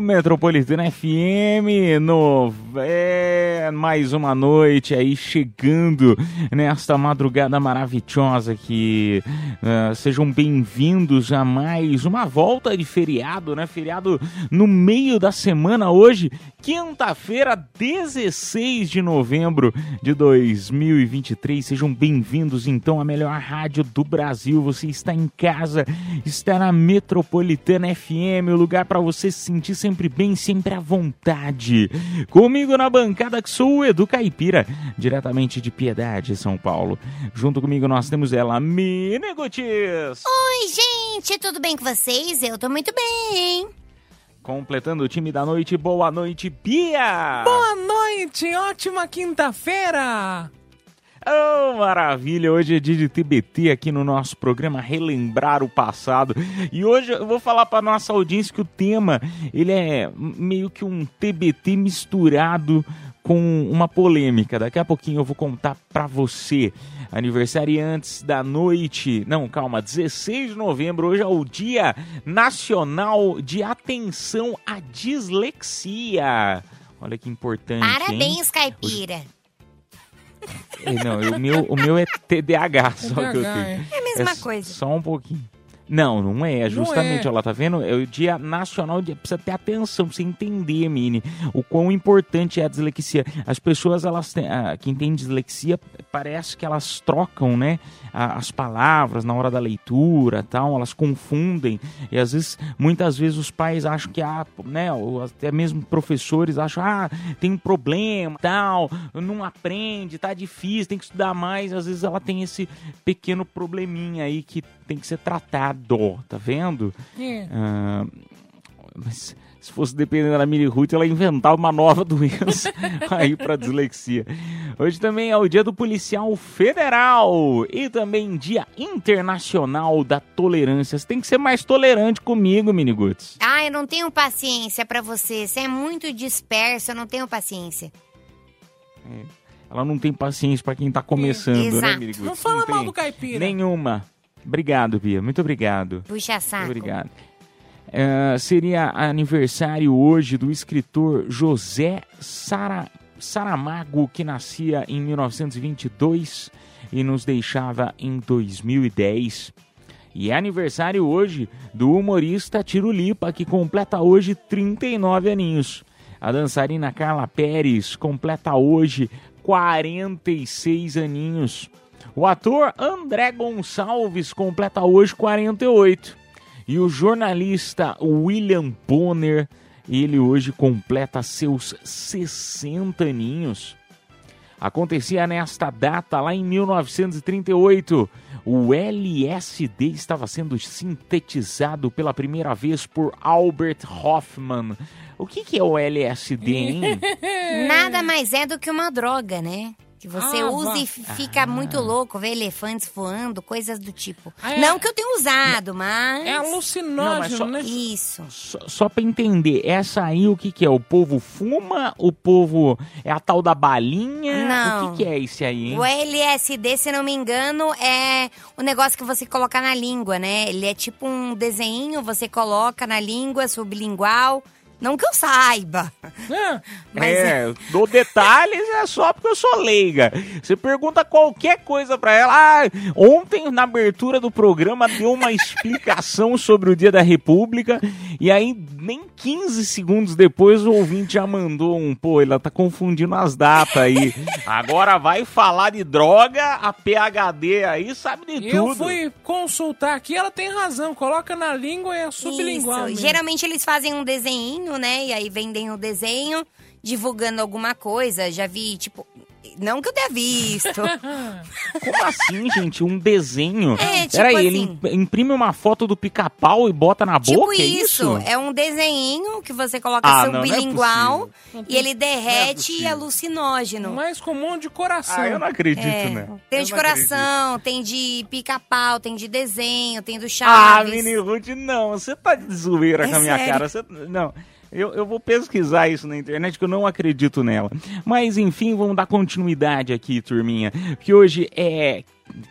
Metropolitana FM no é, mais uma noite aí chegando nesta madrugada maravilhosa que ah, sejam bem-vindos a mais uma volta de feriado, né? Feriado no meio da semana hoje, quinta-feira, 16 de novembro de 2023. Sejam bem-vindos então à melhor rádio do Brasil. Você está em casa, está na Metropolitana FM, o lugar para você se sentir sempre bem, sempre à vontade. Comigo na bancada que sou o Edu Caipira, diretamente de Piedade, São Paulo. Junto comigo nós temos ela, Mini Gutis. Oi, gente, tudo bem com vocês? Eu tô muito bem. Completando o time da noite, boa noite, Bia! Boa noite, ótima quinta-feira! Oh, maravilha! Hoje é dia de TBT aqui no nosso programa Relembrar o Passado. E hoje eu vou falar para nossa audiência que o tema, ele é meio que um TBT misturado com uma polêmica. Daqui a pouquinho eu vou contar para você. Aniversariantes da noite. Não, calma, 16 de novembro. Hoje é o Dia Nacional de Atenção à Dislexia. Olha que importante. hein? Parabéns, caipira. É, Não, o meu, o meu é TDAH, só que eu tenho. É a mesma É coisa. Só um pouquinho. Não, não é. Justamente, é. ó lá, tá vendo? É o Dia Nacional de. Precisa ter atenção pra você entender, Mini, o quão importante é a dislexia. As pessoas, elas têm. ah, quem tem dislexia, parece que elas trocam, né? As palavras na hora da leitura tal, elas confundem. E às vezes, muitas vezes, os pais acham que, ah, né? Ou até mesmo professores acham, ah, tem um problema tal, não aprende, tá difícil, tem que estudar mais. Às vezes ela tem esse pequeno probleminha aí que tem que ser tratado, tá vendo? É. Ah, mas se fosse dependendo da Mini Ruth, ela inventava uma nova doença aí pra dislexia. Hoje também é o dia do policial federal e também dia internacional da tolerância. Você tem que ser mais tolerante comigo, Mini Guts. Ah, eu não tenho paciência pra você. Você é muito disperso, eu não tenho paciência. Ela não tem paciência pra quem tá começando, né, Exato. Mini Guts? Não fala tem mal do caipira. Nenhuma. Obrigado, Bia. Muito obrigado. Puxa saco. Muito obrigado. É, seria aniversário hoje do escritor José Sara, Saramago, que nascia em 1922 e nos deixava em 2010. E é aniversário hoje do humorista Tiro Lipa, que completa hoje 39 aninhos. A dançarina Carla Pérez completa hoje 46 aninhos. O ator André Gonçalves completa hoje 48. E o jornalista William Bonner, ele hoje completa seus 60 aninhos. Acontecia nesta data, lá em 1938, o LSD estava sendo sintetizado pela primeira vez por Albert Hoffman. O que, que é o LSD, hein? Nada mais é do que uma droga, né? Que você Ah, usa e fica muito louco, vê elefantes voando, coisas do tipo. Ah, é- Não que eu tenha usado, mas. É alucinógeno, só- né? Isso. Só, só pra entender, essa aí o que, que é? O povo fuma? O povo é a tal da balinha? Não. O que, que é esse aí, hein? O LSD, se não me engano, é o negócio que você coloca na língua, né? Ele é tipo um desenho, você coloca na língua sublingual Não que eu saiba. Ah, Mas é, dou detalhes é só porque eu sou leiga. Você pergunta qualquer coisa pra ela. Ah, ontem, na abertura do programa, deu uma explicação sobre o Dia da República. E aí, nem 15 segundos depois, o ouvinte já mandou um. Pô, ela tá confundindo as datas aí. Agora vai falar de droga, a PHD aí sabe de eu tudo. fui consultar aqui, ela tem razão. Coloca na língua e é sublingual. Geralmente eles fazem um desenho, né? E aí vendem o desenho, divulgando alguma coisa. Já vi, tipo. Não que eu tenha visto. Como assim, gente? Um desenho? É, tipo Peraí, assim. ele imp- imprime uma foto do pica-pau e bota na tipo boca? é isso. isso? É um desenho que você coloca Ah, seu não, não é bilingual possível. e ele derrete e é alucinógeno. Mais comum de coração. Ah, eu não acredito, É, né? Tem Eu de não coração, tem de pica-pau, tem de desenho, tem do Ah, Chaves. Mini Ruth, não. Você tá de zoeira É com a minha sério. cara. Você, não. Eu, eu vou pesquisar isso na internet, que eu não acredito nela. Mas, enfim, vamos dar continuidade aqui, turminha. Que hoje é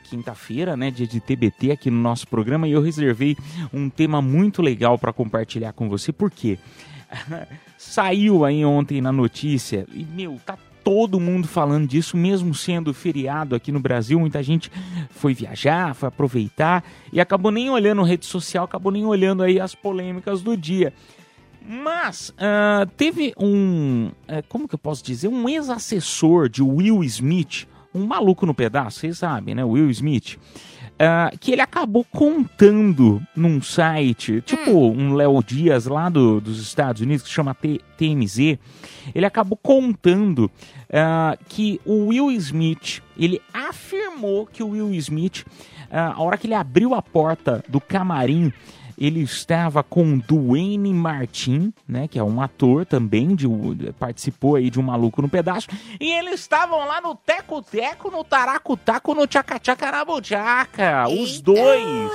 quinta-feira, né? Dia de TBT aqui no nosso programa. E eu reservei um tema muito legal para compartilhar com você. Por quê? Saiu aí ontem na notícia e, meu, tá todo mundo falando disso, mesmo sendo feriado aqui no Brasil. Muita gente foi viajar, foi aproveitar e acabou nem olhando rede social, acabou nem olhando aí as polêmicas do dia. Mas ah, teve um, eh, como que eu posso dizer, um ex-assessor de Will Smith, um maluco no pedaço, vocês sabem, né? Will Smith. ah, que ele acabou contando num site, tipo um Léo Dias lá do- dos Estados Unidos, que chama T- TMZ, ele acabou contando ah, que o Will Smith, ele afirmou que o Will Smith, ah, a hora que ele abriu a porta do camarim, ele estava com Dwayne Martin, né, que é um ator também, de, participou aí de um Maluco no Pedaço, e eles estavam lá no Teco-Teco, no Taraco-Taco, no Tchaca-Tchaca-Rabujaca, os Eita! dois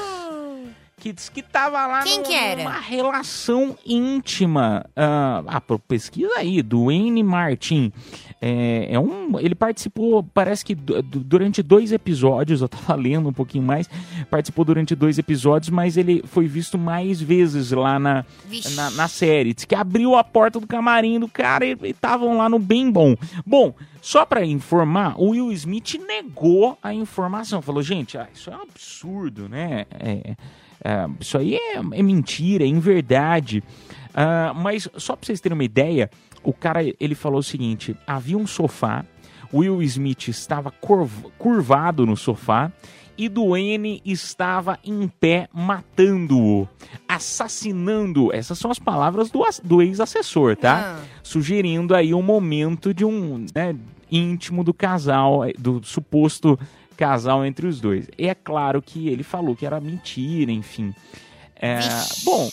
que diz que tava lá Quem num- que era? numa relação íntima. Ah, ah, pesquisa aí, Dwayne Martin. É, é um, ele participou, parece que du- du- durante dois episódios, eu tava lendo um pouquinho mais, participou durante dois episódios, mas ele foi visto mais vezes lá na, na, na série. Diz que abriu a porta do camarim do cara e estavam lá no bem bom. Bom, só pra informar, o Will Smith negou a informação. Falou, gente, ah, isso é um absurdo, né? É, é, isso aí é, é mentira, é inverdade. Ah, mas só pra vocês terem uma ideia, o cara ele falou o seguinte: havia um sofá, Will Smith estava curv- curvado no sofá e Duane estava em pé matando-o, assassinando. Essas são as palavras do, do ex-assessor, tá? Ah. Sugerindo aí um momento de um né, íntimo do casal, eh, do suposto casal entre os dois. E é claro que ele falou que era mentira, enfim. É, bom,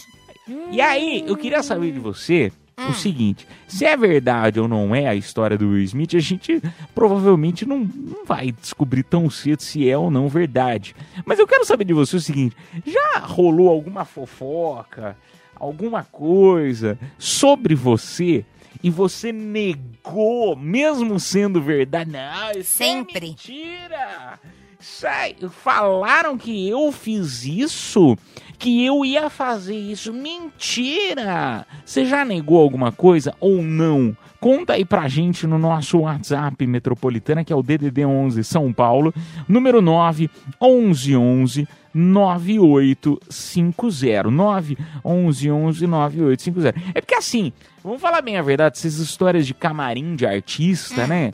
e aí eu queria saber de você o seguinte: se é verdade ou não é a história do Will Smith, a gente provavelmente não, não vai descobrir tão cedo se é ou não verdade. Mas eu quero saber de você o seguinte: já rolou alguma fofoca, alguma coisa sobre você? E você negou, mesmo sendo verdade. Não, isso Sempre. é mentira. Sai, falaram que eu fiz isso, que eu ia fazer isso. Mentira! Você já negou alguma coisa ou não? Conta aí pra gente no nosso WhatsApp metropolitana, que é o DDD 11 São Paulo, número 9 11 11 9850 9 11 11 9850. É porque assim, vamos falar bem a verdade, essas histórias de camarim de artista, né?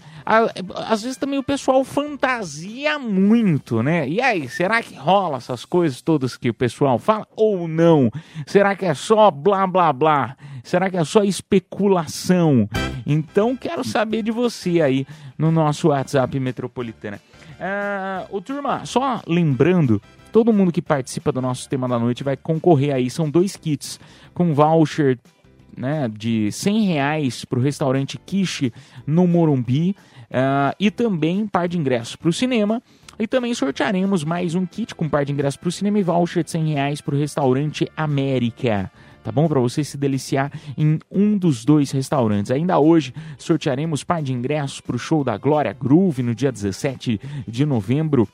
Às vezes também o pessoal fantasia muito, né? E aí, será que rola essas coisas todas que o pessoal fala ou não? Será que é só blá blá blá? Será que é só especulação? Então quero saber de você aí no nosso WhatsApp metropolitana. Ô turma, só lembrando, todo mundo que participa do nosso tema da noite vai concorrer aí. São dois kits com voucher né, de 100 reais para o restaurante Kishi no Morumbi ah, e também par de ingressos para o cinema. E também sortearemos mais um kit com par de ingressos para o cinema e voucher de 100 reais para o restaurante América. Tá bom? Para você se deliciar em um dos dois restaurantes. Ainda hoje sortearemos par de ingressos para o show da Glória Groove no dia 17 de novembro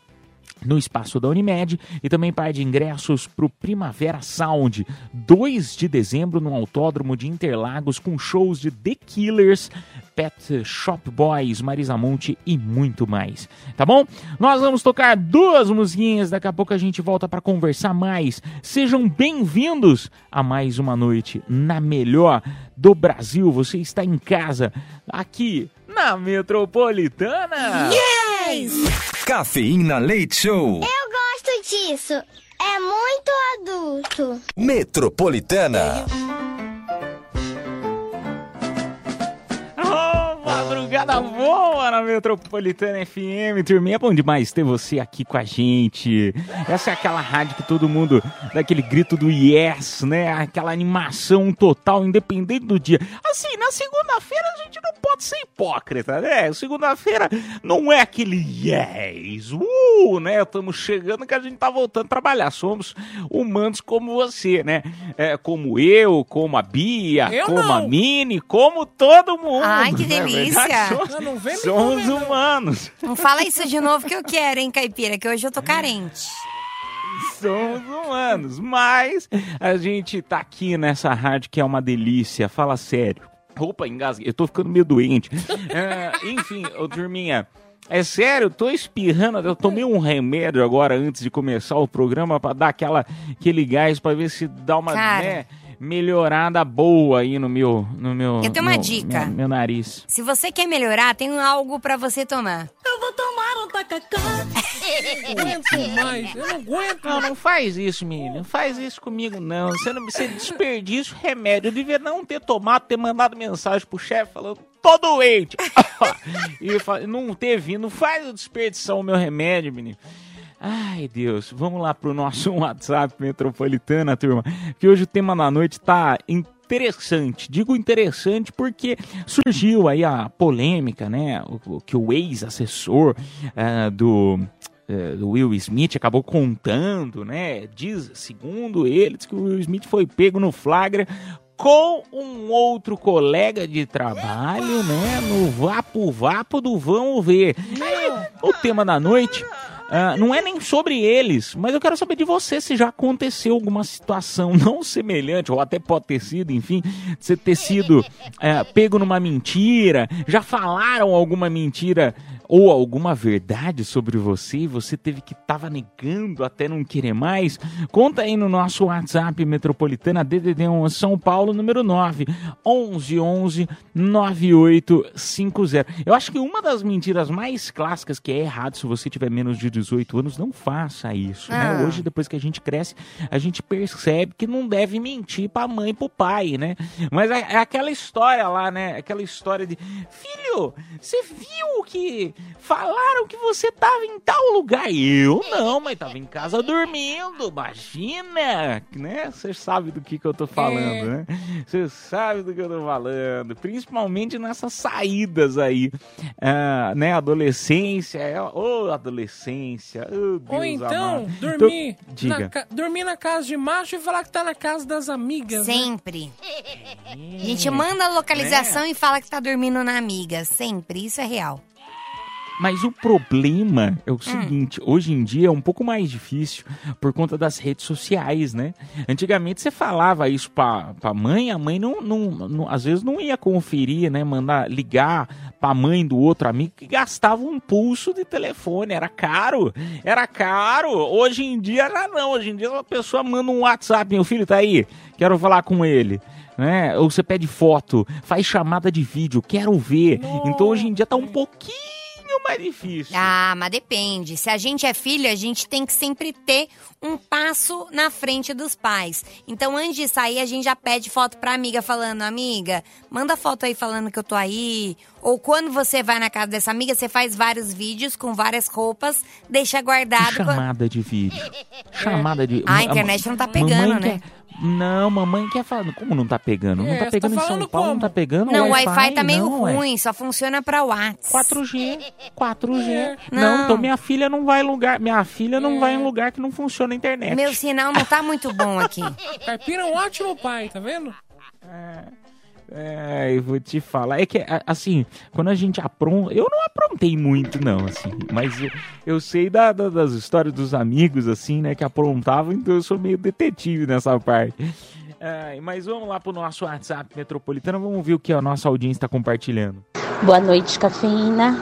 no espaço da Unimed e também par de ingressos para o Primavera Sound, 2 de dezembro no Autódromo de Interlagos com shows de The Killers, Pet Shop Boys, Marisa Monte e muito mais. Tá bom? Nós vamos tocar duas musiquinhas, daqui a pouco a gente volta para conversar mais. Sejam bem-vindos a mais uma noite na melhor do Brasil. Você está em casa aqui na Metropolitana. Cafeína Leite Show. Eu gosto disso. É muito adulto. Metropolitana. Madrugada boa na Metropolitana FM. Turminha, é bom demais ter você aqui com a gente. Essa é aquela rádio que todo mundo dá aquele grito do yes, né? Aquela animação total, independente do dia. Assim, na segunda-feira a gente não pode ser hipócrita, né? Segunda-feira não é aquele yes, uh, né? Estamos chegando que a gente tá voltando a trabalhar. Somos humanos como você, né? É, como eu, como a Bia, Eu como a não. Mini, como todo mundo. Ai, que é delícia. verdade? Somos- Não, não vem me Somos comer, humanos. Não fala isso de novo que eu quero, hein, Caipira? Que hoje eu tô carente. Somos humanos. Mas a gente tá aqui nessa rádio que é uma delícia. Fala sério. Opa, engasguei. Eu tô ficando meio doente. É, enfim, ô turminha. É sério, eu tô espirrando. Eu tomei um remédio agora antes de começar o programa pra dar aquela, aquele gás pra ver se dá uma Cara. né, melhorada boa aí no meu. No meu Eu tenho uma meu- dica. Meu, meu nariz. Se você quer melhorar, tem algo pra você tomar. Eu vou tomar um tacacá. Não aguento mais. Eu não aguento. Não, não faz isso, menino. Não faz isso comigo, não. Você não você desperdiça o remédio. Eu devia não ter tomado, ter mandado mensagem pro chefe falando, tô doente. e não ter vindo. Faz eu desperdiçar o meu remédio, menino. Ai, Deus. Vamos lá pro nosso WhatsApp metropolitana, turma. Que hoje o tema da noite tá interessante. Digo interessante porque surgiu aí a polêmica, né? O, que o ex-assessor ah, do Will Smith acabou contando, né? Diz, segundo ele, diz que o Will Smith foi pego no flagra com um outro colega de trabalho, né? No vapo vapo do vamos ver. Aí, o tema da noite ah, não é nem sobre eles, mas eu quero saber de você se já aconteceu alguma situação não semelhante, ou até pode ter sido, enfim, você ter sido eh, pego numa mentira, já falaram alguma mentira ou alguma verdade sobre você e você teve que tava negando até não querer mais? Conta aí no nosso WhatsApp Metropolitana DDD 1 São Paulo número 9 11 11 9850. Eu acho que uma das mentiras mais clássicas que é errado se você tiver menos de 18 anos, não faça isso, né? Ah. Hoje depois que a gente cresce, a gente percebe que não deve mentir pra mãe e pro pai, né? Mas é, é aquela história lá, né? Aquela história de filho, você viu que falaram que você tava em tal lugar? Eu não, mas tava em casa dormindo. Imagina, né? Você sabe do que que eu tô falando, É. né? Você sabe do que eu tô falando, principalmente nessas saídas aí, ah, né? Adolescência, é, ô adolescência, Deus Ou então, amado. dormir, Então, diga. na, ca- dormir na casa de macho e falar que tá na casa das amigas. né? Sempre. A gente manda a localização e fala que tá dormindo na amiga. Sempre. Isso é real. Mas o problema é o seguinte, hoje em dia é um pouco mais difícil por conta das redes sociais, né? Antigamente você falava isso pra, pra mãe, a mãe não, não, não- às vezes não ia conferir, né? Mandar ligar pra mãe do outro amigo que gastava um pulso de telefone, era caro, era caro. Hoje em dia já não, hoje em dia uma pessoa manda um WhatsApp, meu filho tá aí, quero falar com ele. Né? Ou você pede foto, faz chamada de vídeo, quero ver. Então hoje em dia tá um pouquinho mais difícil. Ah, mas depende. Se a gente é filho, a gente tem que sempre ter um passo na frente dos pais. Então, antes de sair, a gente já pede foto pra amiga falando, amiga, manda foto aí falando que eu tô aí. Ou quando você vai na casa dessa amiga, você faz vários vídeos com várias roupas, deixa guardado. quando- chamada de vídeo. Chamada de. Ah, a internet não tá mamãe pegando, né? quer- Não, mamãe quer falar. Como não tá pegando? Não É, tá você pegando tá em São falando Paulo, não como? tá pegando. Não, o Wi-Fi tá meio não, ué. ruim, só funciona pra WhatsApp. 4G, 4G. É. Não. Não. então minha filha não vai em lugar, minha filha não É. vai em lugar que não funciona a internet. Meu sinal não tá muito bom aqui. Caipira é um ótimo pai, tá vendo? É, eu vou te falar. É que, assim, quando a gente apronta. Eu não aprontei muito, não, assim. Mas eu, eu sei da- da- das histórias dos amigos, assim, né, que aprontavam, então eu sou meio detetive nessa parte. É, mas vamos lá pro nosso WhatsApp metropolitano, vamos ver o que a nossa audiência está compartilhando. Boa noite, cafeína.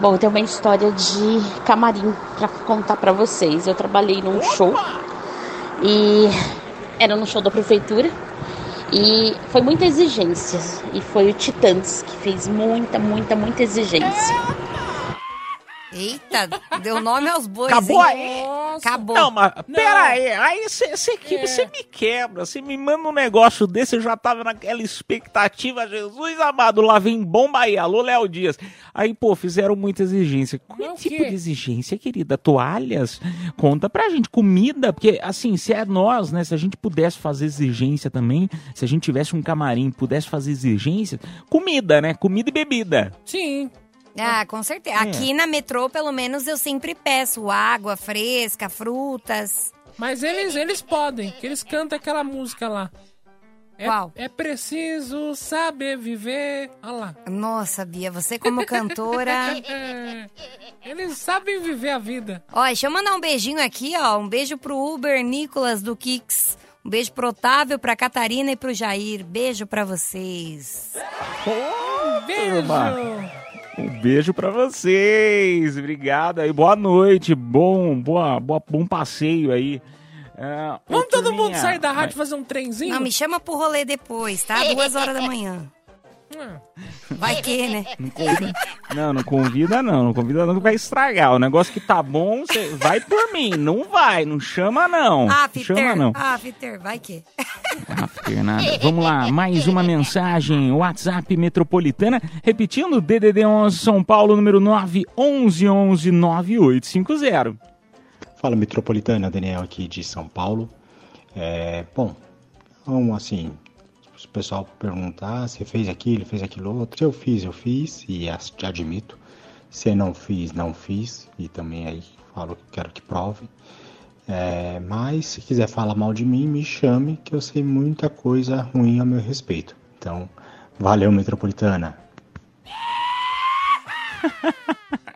Bom, eu tenho uma história de camarim pra contar pra vocês. Eu trabalhei num show e era no show da prefeitura e foi muita exigência. E foi o Titãs que fez muita, muita, muita exigência. Eita, deu nome aos bois. Acabou hein? Acabou. Não, mas pera aí, aí você aqui, você me quebra, você me manda um negócio desse, eu já tava naquela expectativa, Jesus amado, lá vem bomba aí, alô Léo Dias. Aí, pô, fizeram muita exigência. Que tipo de exigência, querida? Toalhas? Conta pra gente, comida, porque assim, se é nós, né, se a gente pudesse fazer exigência também, se a gente tivesse um camarim, pudesse fazer exigência, comida, né, comida e bebida. Sim. Ah, com certeza. Aqui na metrô, pelo menos, eu sempre peço água fresca, frutas. Mas eles, eles podem, que eles cantam aquela música lá. É, Qual? É preciso saber viver. Olha lá. Nossa, Bia, você como cantora. É, eles sabem viver a vida. Ó, deixa eu mandar um beijinho aqui, ó. Um beijo pro Uber Nicolas do Kix. Um beijo pro Otávio, pra Catarina e pro Jair. Beijo pra vocês. Beijo. Um beijo pra vocês, obrigado aí, boa noite, bom, boa, boa, bom passeio aí. Ô, Vamos todo turminha, mundo sair da rádio e fazer um trenzinho? Não, me chama pro rolê depois, tá? Duas horas da manhã. Vai que, né? Não convida, não, não convida não, não convida não que vai estragar. O negócio que tá bom, você vai por mim, não vai, não chama não. Ah, não chama não. Ah, Peter, vai que. Ah, Fernanda. Vamos lá, mais uma mensagem. WhatsApp Metropolitana. Repetindo, DDD 11 São Paulo, número 911 9850. Fala Metropolitana, Daniel aqui de São Paulo. É, bom, então assim, pessoal perguntar se fez aquilo, fez aquilo outro, se eu fiz, eu fiz e admito. Se não fiz, não fiz e também aí falo que quero que prove. É, mas se quiser falar mal de mim, me chame que eu sei muita coisa ruim a meu respeito. Então, valeu Metropolitana.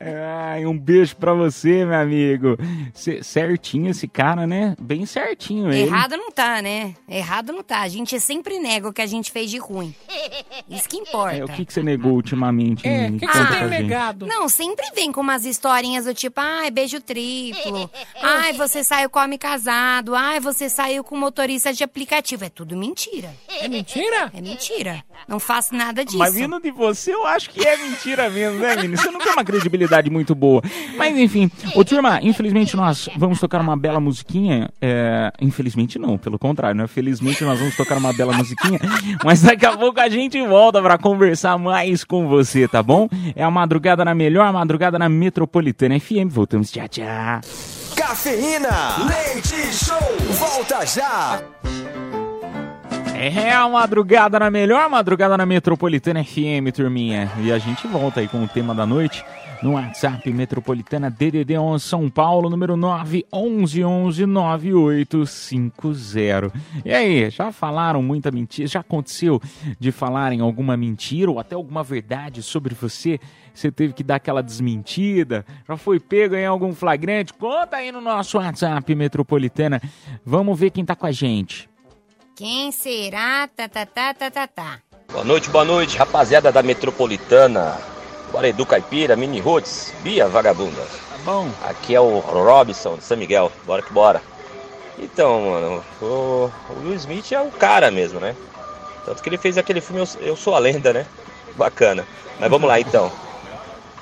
Ai, um beijo pra você, meu amigo. Cê- certinho esse cara, né? Bem certinho ele. Errado não tá, né? Errado não tá. A gente sempre nega o que a gente fez de ruim. Isso que importa. É, o que, que você negou ultimamente? É, o que, que você tem negado? Não, sempre vem com umas historinhas do tipo, ai, beijo triplo. Ai, você saiu com homem casado. Ai, você saiu com motorista de aplicativo. É tudo mentira. É mentira? É mentira. Não faço nada disso. Mas vindo de você, eu acho que é mentira mesmo, né, menino? Você não tem uma credibilidade muito boa. Mas enfim, ô turma, infelizmente nós vamos tocar uma bela musiquinha. É, Infelizmente não, pelo contrário, né? Felizmente nós vamos tocar uma bela musiquinha. Mas daqui a pouco a gente volta pra conversar mais com você, tá bom? É a madrugada na melhor, madrugada na Metropolitana FM. Voltamos, tchau, tchau. Cafeína, leite show, volta já. É a madrugada na melhor madrugada na Metropolitana FM, turminha. E a gente volta aí com o tema da noite no WhatsApp Metropolitana DDD 11 São Paulo, número 9119850. E aí, já falaram muita mentira? Já aconteceu de falarem alguma mentira ou até alguma verdade sobre você? Você teve que dar aquela desmentida? Já foi pego em algum flagrante? Conta aí no nosso WhatsApp Metropolitana. Vamos ver quem tá com a gente. Quem será? Tá, tá, tá, tá, tá, tá. Boa noite, boa noite, rapaziada da Metropolitana. Bora Edu Caipira, Mini Roots, Bia Vagabunda. Tá bom. Aqui é o Robson de São Miguel, bora que bora. Então, mano, o, o Will Smith é o cara mesmo, né? Tanto que ele fez aquele filme Eu, Eu Sou a Lenda, né? Bacana. Mas vamos lá então.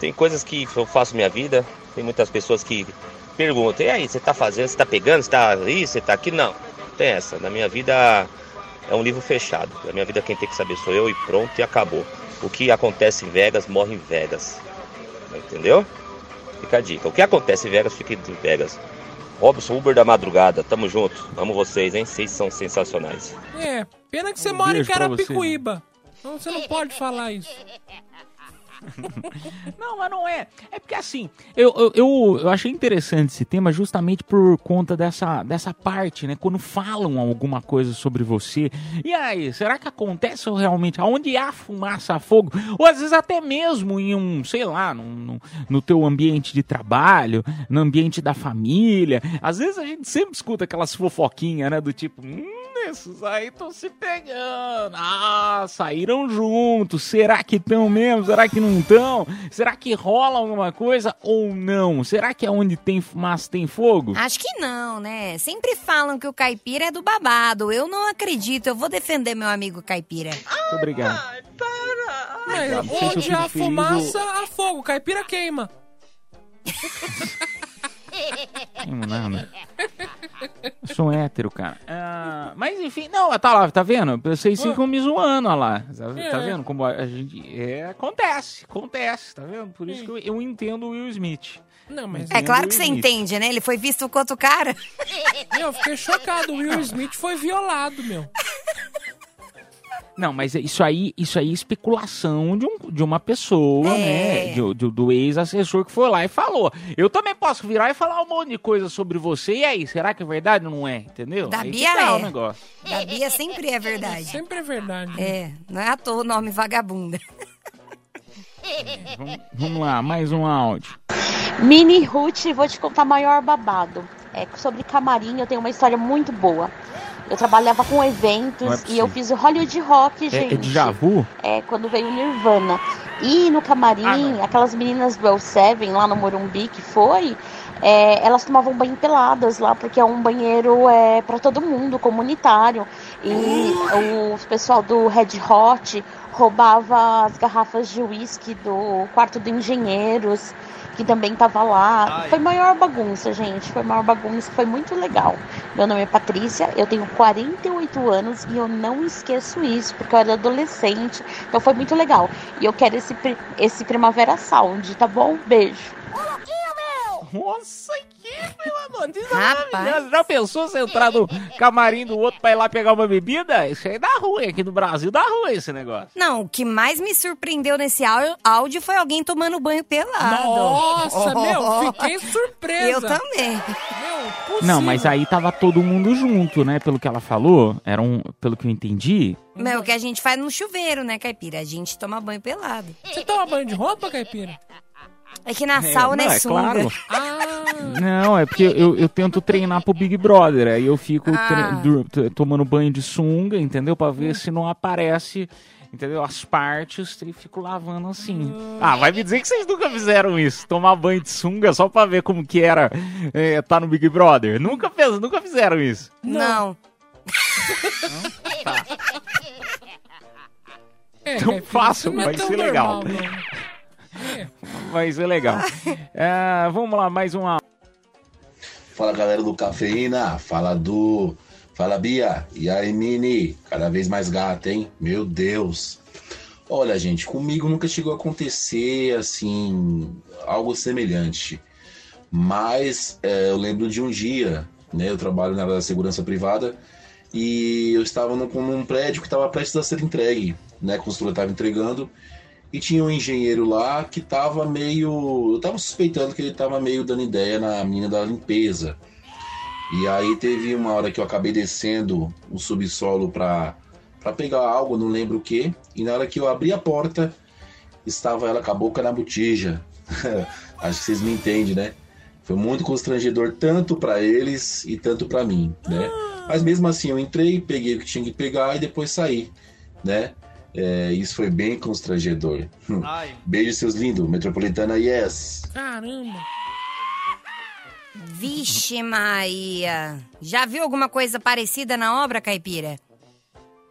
Tem coisas que eu faço minha vida, tem muitas pessoas que perguntam, e aí, você tá fazendo, você tá pegando, você tá aí, você tá aqui? Não, tem essa. Na minha vida é um livro fechado. Na minha vida quem tem que saber sou eu e pronto, e acabou. O que acontece em Vegas, morre em Vegas. Entendeu? Fica a dica. O que acontece em Vegas, fica em Vegas. Robson Uber da madrugada, tamo junto. Amo vocês, hein? Vocês são sensacionais. É, pena que você Um mora em. Carapicuíba. Então você não pode falar isso. Não, mas não é. É porque assim, eu, eu, eu, achei interessante esse tema justamente por conta dessa, dessa parte, né? Quando falam alguma coisa sobre você. E aí, será que acontece realmente? Aonde há fumaça, fogo? Ou às vezes até mesmo em um, sei lá, num, num- no teu ambiente de trabalho, no ambiente da família. Às vezes a gente sempre escuta aquelas fofoquinhas, né? Do tipo, hum, esses aí estão se pegando. Ah, saíram juntos. Será que estão mesmo? Será que não estão? Será que rola alguma coisa ou não? Será que é onde tem fumaça tem fogo? Acho que não, né? Sempre falam que o caipira é do babado. Eu não acredito. Eu vou defender meu amigo caipira. Muito obrigado. Sei se eu onde há fumaça, há fogo. Caipira queima. Não, nada. Sou hétero, cara. Ah, mas enfim, não, tá lá, tá vendo? Vocês ficam me zoando, ó lá. Tá, tá É. vendo como a gente. É, acontece, acontece, tá vendo? Por isso que eu, eu entendo o Will Smith. Não, mas... É claro que você entende, né? Ele foi visto com outro cara. Meu, eu fiquei chocado. O Will Smith foi violado, meu. Não, mas isso aí, isso aí é especulação de, um, de uma pessoa, É. né? De- de- do ex-assessor que foi lá e falou. Eu também posso virar e falar um monte de coisa sobre você. E aí, será que é verdade ou não é? Entendeu? Da aí Bia tá o é. negócio. Da Bia sempre é verdade. Sempre é verdade. É, não é à toa o nome vagabunda. Vamos, vamos lá, mais um áudio. Mini Ruth, vou te contar maior babado. É sobre camarim, eu tenho uma história muito boa. Eu trabalhava com é eventos e possível. eu fiz o Hollywood Rock, É, gente. é déjà vu? É, quando veio o Nirvana. E no camarim, aquelas meninas do L7 lá no Morumbi que foi, é, elas tomavam banho peladas lá, porque é um banheiro é, para todo mundo, comunitário. E o pessoal do Red Hot roubava as garrafas de uísque do quarto do engenheiros, que também tava lá. Foi maior bagunça, gente. Foi maior bagunça, foi muito legal. Meu nome é Patrícia, eu tenho 48 anos e eu não esqueço isso, porque eu era adolescente. Então foi muito legal. E eu quero esse, esse Primavera Sound, tá bom? Beijo. Nossa, que meu amor, Rapaz. maravilhoso. Já pensou você entrar no camarim do outro pra ir lá pegar uma bebida? Isso aí dá ruim, aqui no Brasil dá ruim esse negócio. Não, o que mais me surpreendeu nesse áudio, foi alguém tomando banho pelado. Nossa, meu, fiquei surpresa. Eu também. Meu, Não, mas aí tava todo mundo junto, né? Pelo que ela falou, era um, pelo que eu entendi. Meu, o que a gente faz no chuveiro, né, caipira? A gente toma banho pelado. Você toma banho de roupa, caipira? É que na É, sauna não, é é sunga. claro. Ah, Não, é porque eu, eu tento treinar pro Big Brother, aí eu fico Ah. tomando banho de sunga, entendeu? Pra ver se não aparece, entendeu? As partes e fico lavando assim. Ah, vai me dizer que vocês nunca fizeram isso, tomar banho de sunga só pra ver como que era é, tá no Big Brother. Nunca, fez, nunca fizeram isso. Não. é, Então caipira, façam, isso não é vai ser legal. normal, Vai ser legal. É, vamos lá, mais um áudio. Fala galera do Cafeína, fala do. Fala Bia, e aí Mini, cada vez mais gata, hein? Meu Deus. Olha, gente, comigo nunca chegou a acontecer assim, algo semelhante. Mas é, eu lembro de um dia, né? Eu trabalho na área da segurança privada e eu estava num prédio que estava prestes a ser entregue, né? A construtora estava entregando e tinha um engenheiro lá que estava meio. Eu estava suspeitando que ele estava meio dando ideia na menina da limpeza. E aí teve uma hora que eu acabei descendo o subsolo para para pegar algo, não lembro o que. E na hora que eu abri a porta, estava ela com a boca na botija. Acho que vocês me entendem, né? Foi muito constrangedor tanto para eles e tanto para mim, né? Mas mesmo assim eu entrei, peguei o que tinha que pegar e depois saí, né? É, isso foi bem constrangedor. Hum. Beijo, seus lindos. Metropolitana, yes. Caramba. Vixe, Maria. Já viu alguma coisa parecida na obra, caipira?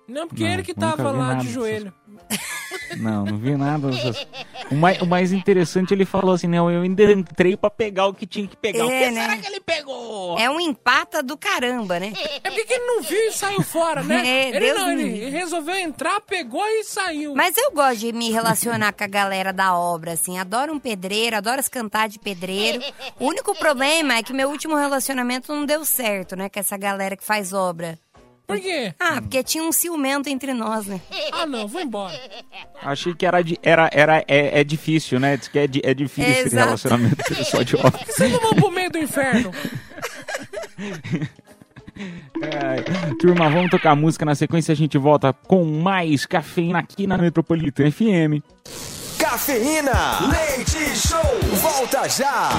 Não, porque Não, ele que tava lá de joelho. Não, não vi nada. dessas- O mais, o mais interessante, ele falou assim, não, eu ainda entrei pra pegar o que tinha que pegar. o que É, né? será que ele pegou? É um empata do caramba, né? É porque ele não viu e saiu fora, né? É, ele Deus não, ele resolveu entrar, pegou e saiu. Mas eu gosto de me relacionar com a galera da obra, assim. Adoro um pedreiro, adoro se cantar de pedreiro. O único problema é que meu último relacionamento não deu certo, né? Com essa galera que faz obra. Por quê? Ah, porque tinha um ciumento entre nós, né? Ah, não, vou embora. Achei que era, di- era, era é, é difícil, né? Diz que é, di- é difícil esse Exato. relacionamento pessoal de office. Vocês não vão pro meio do inferno? É, turma, vamos tocar música na sequência. A gente volta com mais cafeína aqui na Metropolitana FM. Cafeína, leite show, volta já.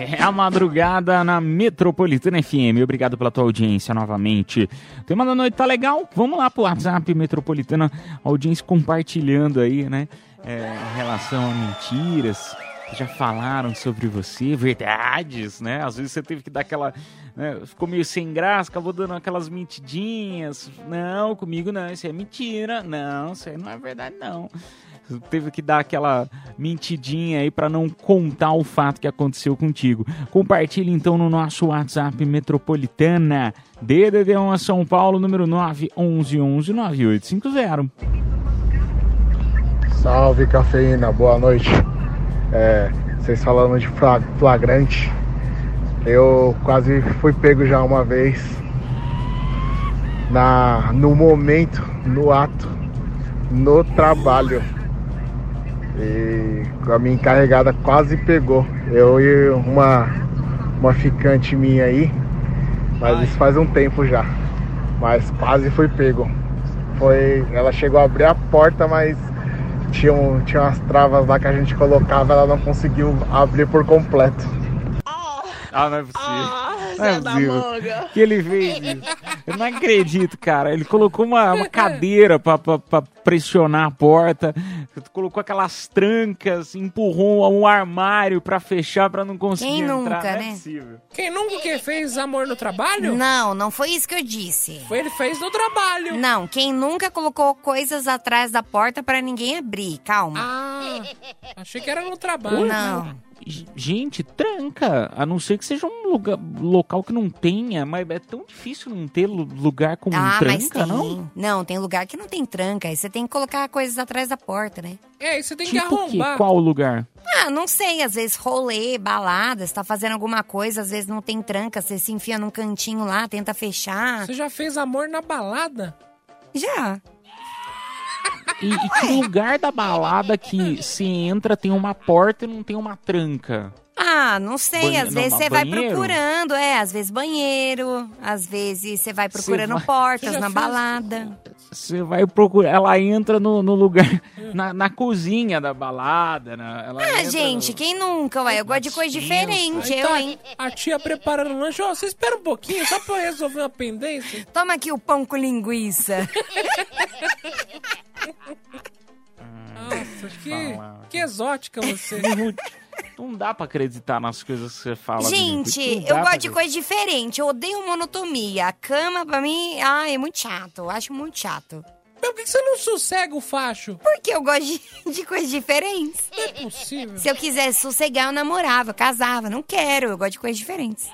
É a madrugada na Metropolitana FM. Obrigado pela tua audiência novamente. O tema da noite tá legal? Vamos lá pro WhatsApp Metropolitana, audiência compartilhando aí, né? É, em relação a mentiras. Já falaram sobre você, verdades, né? Às vezes você teve que dar aquela. né, ficou meio sem graça, acabou dando aquelas mentidinhas. Não, comigo não, isso é mentira. Não, isso aí não é verdade, não teve que dar aquela mentidinha aí pra não contar o fato que aconteceu contigo. Compartilhe então no nosso WhatsApp Metropolitana DDD1 São Paulo, número 911 9850. Salve cafeína, boa noite. É, vocês falando de fla- flagrante, eu quase fui pego já uma vez na no momento, no ato, no trabalho. E a minha encarregada quase pegou. Eu e uma uma ficante minha aí, mas isso faz um tempo já. Mas quase fui pego. Foi, ela chegou a abrir a porta, mas tinha, um- tinha umas travas lá que a gente colocava, ela não conseguiu abrir por completo. Ah, não é possível. não é possível. Que ele fez isso. Eu não acredito, cara. Ele colocou uma, uma cadeira pra, pra, pra pressionar a porta, colocou aquelas trancas, empurrou um armário pra fechar pra não conseguir Quem entrar. nunca, não é né? possível. Quem nunca que fez amor no trabalho? Não, não foi isso que eu disse. Foi ele fez no trabalho. Não, quem nunca colocou coisas atrás da porta pra ninguém abrir. Calma. Ah, achei que era no trabalho. Não. Gente, tranca. A não ser que seja um lugar, local que não tenha, mas é tão difícil não ter lu- lugar com Ah, tranca, não? Não, tem lugar que não tem tranca. Aí você tem que colocar coisas atrás da porta, né? É, você tem que Tipo o quê? arrombar. Qual lugar? Ah, não sei. Às vezes rolê, balada, você tá fazendo alguma coisa, às vezes não tem tranca, você se enfia num cantinho lá, tenta fechar. Você já fez amor na balada? Já. E, e que lugar da balada que se entra tem uma porta e não tem uma tranca? Ah, não sei. Banhe- Às não, vezes você vai procurando, é. Às vezes banheiro, às vezes você vai procurando vai- portas na balada. Você vai procurar. Ela entra no, no lugar, na, na cozinha da balada. na- ela Ah, entra gente, no- quem nunca, ué? Eu gosto de coisa diferente, eu, tá hein? a tia preparando o lanche. Ó, você espera um pouquinho, só pra eu resolver uma pendência. Toma aqui o pão com linguiça. Nossa, que, que exótica você. Não dá pra acreditar nas coisas que você fala. Gente, eu gosto de coisa diferente. Eu odeio monotonia. A cama, pra mim, ai, é muito chato. Eu acho muito chato. Mas por que você não sossega o facho? Porque eu gosto de, de coisas diferentes. Não é possível. Se eu quisesse sossegar, eu namorava, eu casava. Não quero, eu gosto de coisas diferentes.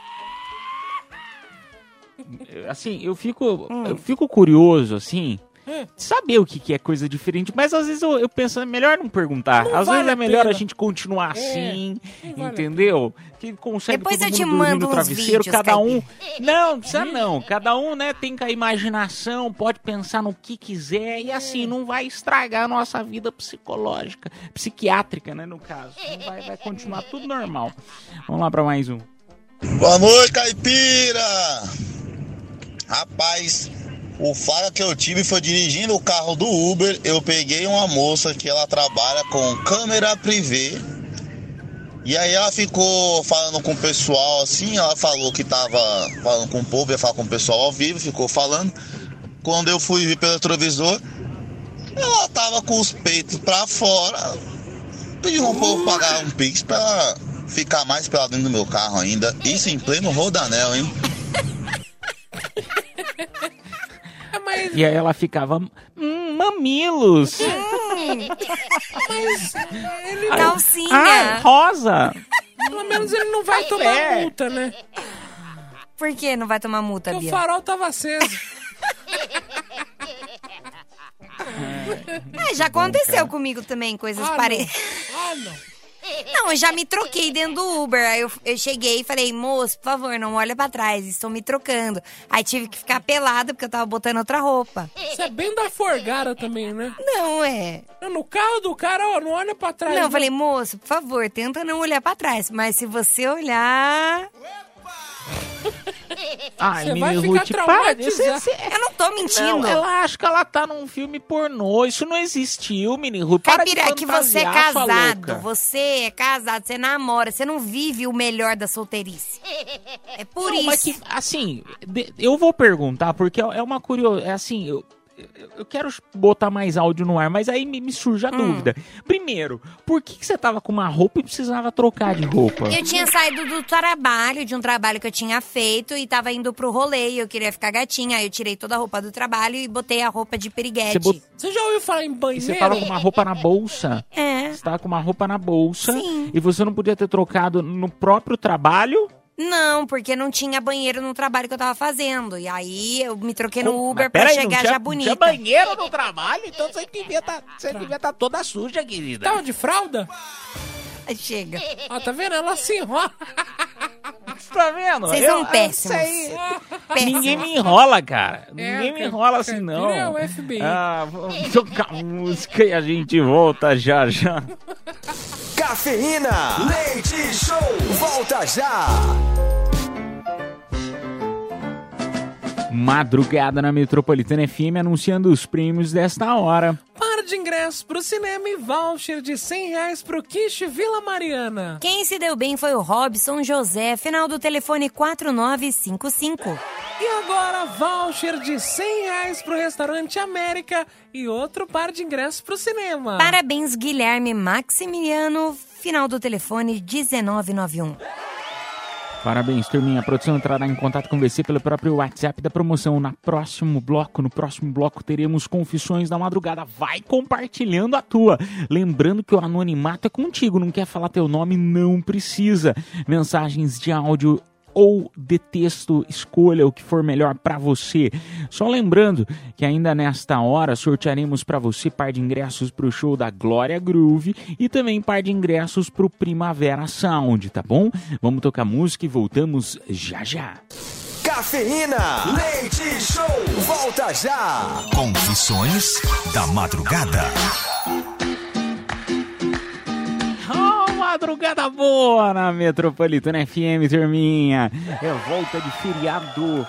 Assim, eu fico, Hum. eu fico curioso, assim, Hum. de saber o que, que é coisa diferente, mas às vezes eu, eu penso, é melhor não perguntar. Não às vale vezes é melhor pena. a gente continuar assim, não vale a entendeu? Que consegue Depois todo eu te mando no travesseiro, vídeos, cada um... Caipira. Não, não precisa não. Cada um, né, tem que a imaginação, pode pensar no que quiser e assim, não vai estragar a nossa vida psicológica, psiquiátrica, né, no caso. Não vai, vai continuar tudo normal. Vamos lá pra mais um. Boa noite, caipira! Rapaz, o flagra que eu tive foi dirigindo o carro do Uber. Eu peguei uma moça que ela trabalha com câmera privê. E aí ela ficou falando com o pessoal assim, ela falou que tava falando com o povo, ia falar com o pessoal ao vivo, ficou falando. Quando eu fui ver pelo retrovisor, ela tava com os peitos pra fora. Pediu um povo pagar um pix pra ficar mais pela dentro do meu carro ainda. Isso em pleno rodanel, hein? É, mas, E aí ela ficava, hum, mamilos. mas ele, Calcinha. Ah, rosa. pelo menos ele não vai tomar É. multa, né? Por que não vai tomar multa, Porque o Bia? farol tava aceso. É, já aconteceu comigo também, coisas Ah, parecidas. Ah, não. Não, eu já me troquei dentro do Uber. Aí eu, eu cheguei e falei, moço, por favor, não olha pra trás, estou me trocando. Aí tive que ficar pelada porque eu tava botando outra roupa. Você é bem da forgara também, né? Não, é. No carro do cara, ó, não olha pra trás. Não, eu falei, moço, por favor, tenta não olhar pra trás. Mas se você olhar. Ai, Você Mini vai ficar traumatizado. Você- Eu não tô mentindo. Não, ela acha que ela tá num filme pornô. Isso não existiu, Mini Ruth. Para de Caipira, é que você é casado. Você é casado, você namora, você não vive o melhor da solteirice. É por Não, isso. mas que, assim, eu vou perguntar, porque é uma curiosidade. É assim, eu, eu- quero botar mais áudio no ar, mas aí me, me surge a Hum. dúvida. Primeiro, por que, que você tava com uma roupa e precisava trocar de roupa? Eu tinha saído do trabalho, de um trabalho que eu tinha feito, e tava indo pro rolê, e eu queria ficar gatinha. Aí eu tirei toda a roupa do trabalho e botei a roupa de piriguete. Você bot- Você já ouviu falar em E banheiro? você tava com uma roupa na bolsa. É. Você tava com uma roupa na bolsa. E você não podia ter trocado no próprio trabalho. Não, porque não tinha banheiro no trabalho que eu tava fazendo. E aí eu me troquei no? Uber pra não chegar tinha- já não bonita. tinha banheiro no trabalho, então você devia tá, estar toda suja, querida. Tava de fralda? Chega. Ó, tá vendo? Ela se enrola. Tá vendo? Vocês são eu péssimos. sei. Péssimos. Ninguém me enrola, cara. É, Ninguém me enrola assim, cara, não. é o FBI. Ah, vamos tocar música e a gente volta já já. Cafeína, leite show, volta já. Madrugada na Metropolitana FM anunciando os prêmios desta hora. Par de ingressos pro cinema e voucher de 100 reais pro Quiche Vila Mariana. Quem se deu bem foi o Robson José, final do telefone 4955. E agora, voucher de 100 reais pro Restaurante América e outro par de ingressos pro cinema. Parabéns, Guilherme Maximiliano, final do telefone 1991. Parabéns, turminha. A produção entrará em contato com você pelo próprio WhatsApp da promoção. Na próximo bloco, no próximo bloco, teremos confissões da madrugada. Vai compartilhando a tua. Lembrando que o anonimato é contigo. Não quer falar teu nome? Não precisa. Mensagens de áudio ou de texto, escolha o que for melhor para você. Só lembrando que ainda nesta hora sortearemos para você par de ingressos para o show da Glória Groove e também par de ingressos para o Primavera Sound, tá bom? Vamos tocar música e voltamos já já. Cafeína, leite show, volta já. Confissões da madrugada. Oh, madrugada boa na Metropolitana FM, turminha. É volta de feriado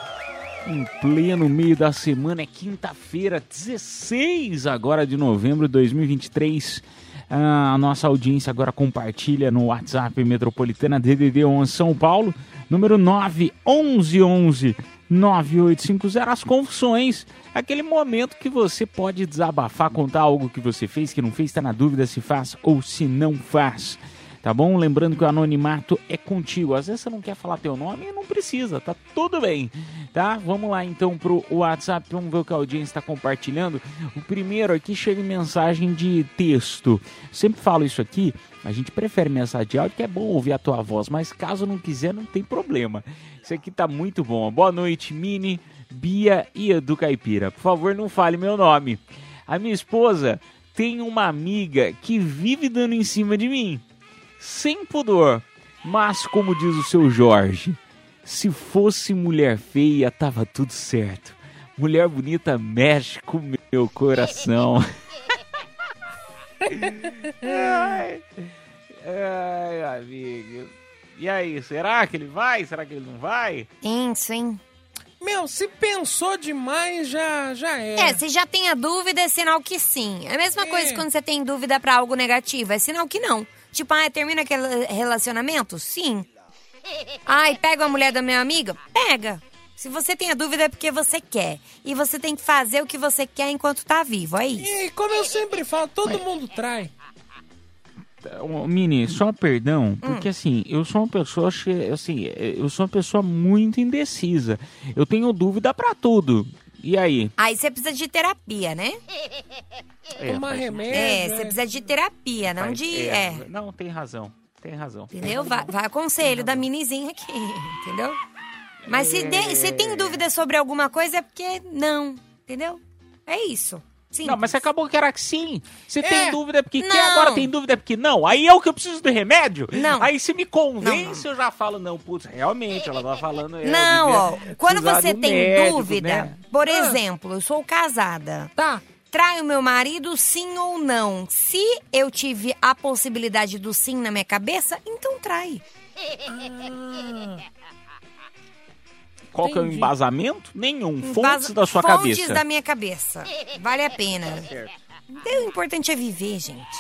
em pleno meio da semana. É quinta-feira, 16 agora de novembro de 2023. Ah, a nossa audiência agora compartilha no WhatsApp Metropolitana DDD 11 São Paulo, número 911 9850 as confissões, aquele momento que você pode desabafar, contar algo que você fez, que não fez, está na dúvida se faz ou se não faz. Tá bom? Lembrando que o anonimato é contigo. Às vezes você não quer falar teu nome não precisa, tá tudo bem, tá? Vamos lá então pro WhatsApp, vamos ver o que a audiência está compartilhando. O primeiro aqui chega em mensagem de texto. Sempre falo isso aqui, a gente prefere mensagem de áudio, que é bom ouvir a tua voz, mas caso não quiser, não tem problema. Isso aqui tá muito bom. Boa noite, Mini, Bia e Edu Caipira. Por favor, não fale meu nome. A minha esposa tem uma amiga que vive dando em cima de mim sem pudor. Mas, como diz o seu Jorge, se fosse mulher feia, tava tudo certo. Mulher bonita mexe com o meu coração. ai, ai, amigo. E aí, será que ele vai? Será que ele não vai? Isso, hein? Meu, se pensou demais, já, já é. É, se já tem a dúvida, é sinal que sim. É a mesma coisa quando você tem dúvida pra algo negativo, é sinal que não. Tipo, ah, termina aquele relacionamento? Sim. Ai, pega a mulher da minha amiga? Pega. Se você tem a dúvida é porque você quer. E você tem que fazer o que você quer enquanto tá vivo, é isso. E como eu sempre falo, todo mundo trai. Mini, só perdão, porque assim, eu sou uma pessoa, assim, eu sou uma pessoa muito indecisa. Eu tenho dúvida pra tudo. E aí? Aí você precisa de terapia, né? É, Tomar faz- remédio. É, você precisa de terapia, não faz- de. É. Não, tem razão. Tem razão. Entendeu? Vai, vai a conselho da minizinha aqui, entendeu? Mas se, de- se tem dúvida sobre alguma coisa é porque não, entendeu? É isso. Não, mas você acabou que era que sim. Você É. tem dúvida porque quer, Não. agora tem dúvida porque não. Aí é o que eu preciso do remédio? Não. Aí se me convence, eu já falo, não, putz, realmente, ela tá falando... é, eu Não, ó, quando você tem médico, dúvida, né? por exemplo, eu sou casada. Tá. Traio meu marido, sim ou não? Se eu tive a possibilidade do sim na minha cabeça, então trai. Qual que é o embasamento? Nenhum. Fontes Embasa- da sua Fontes cabeça. da minha cabeça. Vale a pena. O importante é viver, gente.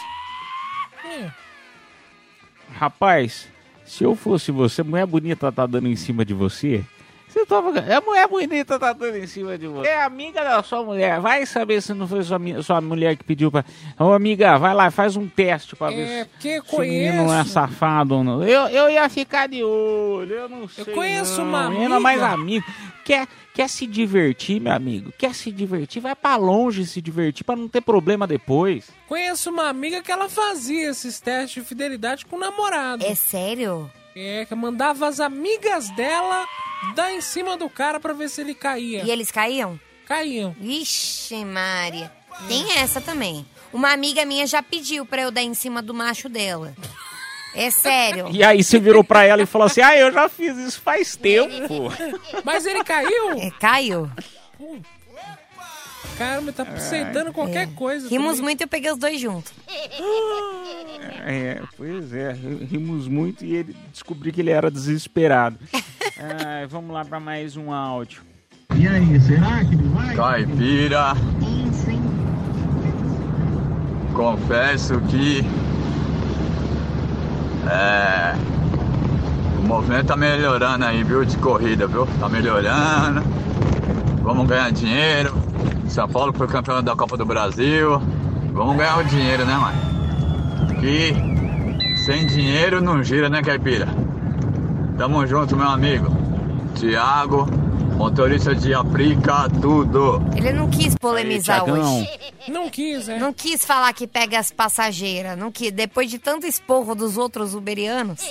Rapaz, se eu fosse você, mulher bonita tá dando em cima de você. Você tava. É mulher bonita tá dando em cima de você. É amiga da sua mulher. Vai saber se não foi sua, sua mulher que pediu pra. Ô, amiga, vai lá, faz um teste pra ver É, se, se o menino não é safado ou não. Eu, eu ia ficar de olho, eu não sei. conheço não. uma Menina mais amiga. amigo. Quer, quer se divertir, meu amigo? Quer se divertir? Vai pra longe se divertir pra não ter problema depois. Conheço uma amiga que ela fazia esses testes de fidelidade com o namorado. É sério? É, que mandava as amigas dela dar em cima do cara pra ver se ele caía. E eles caíam? Caíam. Vixe, Maria. Tem essa também. Uma amiga minha já pediu pra eu dar em cima do macho dela. É sério. E aí você virou pra ela e falou assim: Ah, eu já fiz isso faz tempo. Mas ele caiu? É, caiu. Caramba, tá aceitando qualquer coisa. Rimos também. muito e eu peguei os dois juntos. É, pois é, rimos muito e ele descobri que ele era desesperado. Ah, vamos lá para mais um áudio. E aí, será que ele vai? Caipira. Confesso que é, o movimento tá melhorando aí, viu? De corrida, viu? Tá melhorando. Vamos ganhar dinheiro. São Paulo foi campeão da Copa do Brasil. Vamos ganhar o dinheiro, né, mano? Que sem dinheiro não gira, né, Caipira? Tamo junto, meu amigo. Tiago, motorista de aplica tudo. Ele não quis polemizar Aí, Thiagão. hoje. Não quis, é. Não quis falar que pega as passageiras. Não quis. Depois de tanto esporro dos outros uberianos.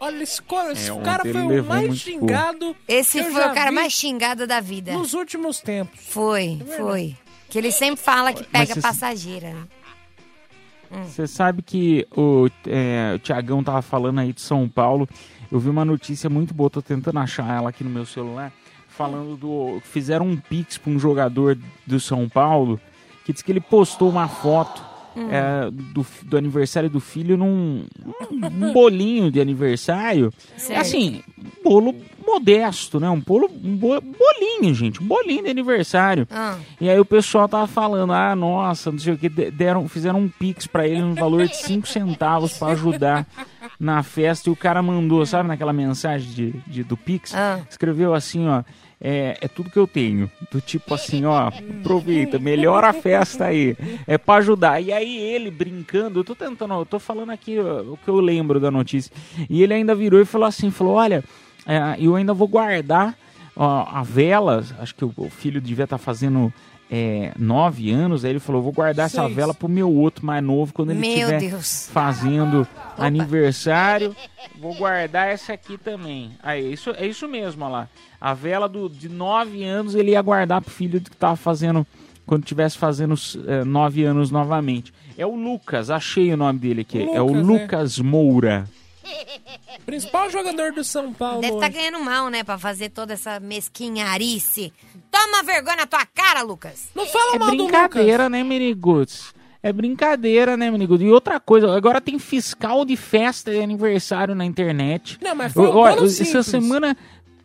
Olha, esse, esse É, cara ontem foi ele o mais xingado. Esse que eu foi já o cara mais xingado da vida. Nos últimos tempos. Foi, foi. Que ele sempre fala que pega você- passageira. né? Você sabe que o, é, o Tiagão tava falando aí de São Paulo. Eu vi uma notícia muito boa, tô tentando achar ela aqui no meu celular. Falando do. Fizeram um pix pra um jogador do São Paulo que disse que ele postou uma foto Hum. é, do, do aniversário do filho num um bolinho de aniversário. Certo. Assim, um bolo modesto, né? Um bolo, um bo- bolinho, gente. Um bolinho de aniversário. Ah. E aí o pessoal tava falando, ah, nossa, não sei o que, deram, fizeram um pix pra ele no valor de 5 centavos pra ajudar na festa. E o cara mandou, sabe, naquela mensagem de, de- do pix, Ah. escreveu assim, ó, é, é tudo que eu tenho. Do tipo assim, ó, aproveita, melhora a festa aí. É pra ajudar. E aí ele brincando, eu tô tentando, eu tô falando aqui ó, o que eu lembro da notícia. E ele ainda virou e falou assim, falou, olha, é, eu ainda vou guardar ó, a vela, acho que o, o filho devia estar fazendo é, nove anos, aí ele falou, vou guardar essa Seis. vela pro meu outro mais novo, quando ele estiver Deus. Fazendo aniversário, vou guardar essa aqui também. Aí, isso, é isso mesmo, ó lá. A vela do, de nove anos ele ia guardar pro filho que tava fazendo, quando tivesse fazendo é, nove anos novamente. É o Lucas, achei o nome dele aqui. é o Lucas, é. Lucas Moura. Principal jogador do São Paulo. Deve estar hoje. ganhando mal, né? Pra fazer toda essa mesquinharice. Toma vergonha na tua cara, Lucas. Não fala É mal do brincadeira, né, Miniguts? É brincadeira, né, Miniguts? E outra coisa, agora tem fiscal de festa de aniversário na internet. Não, mas foi um bolo essa simples. semana,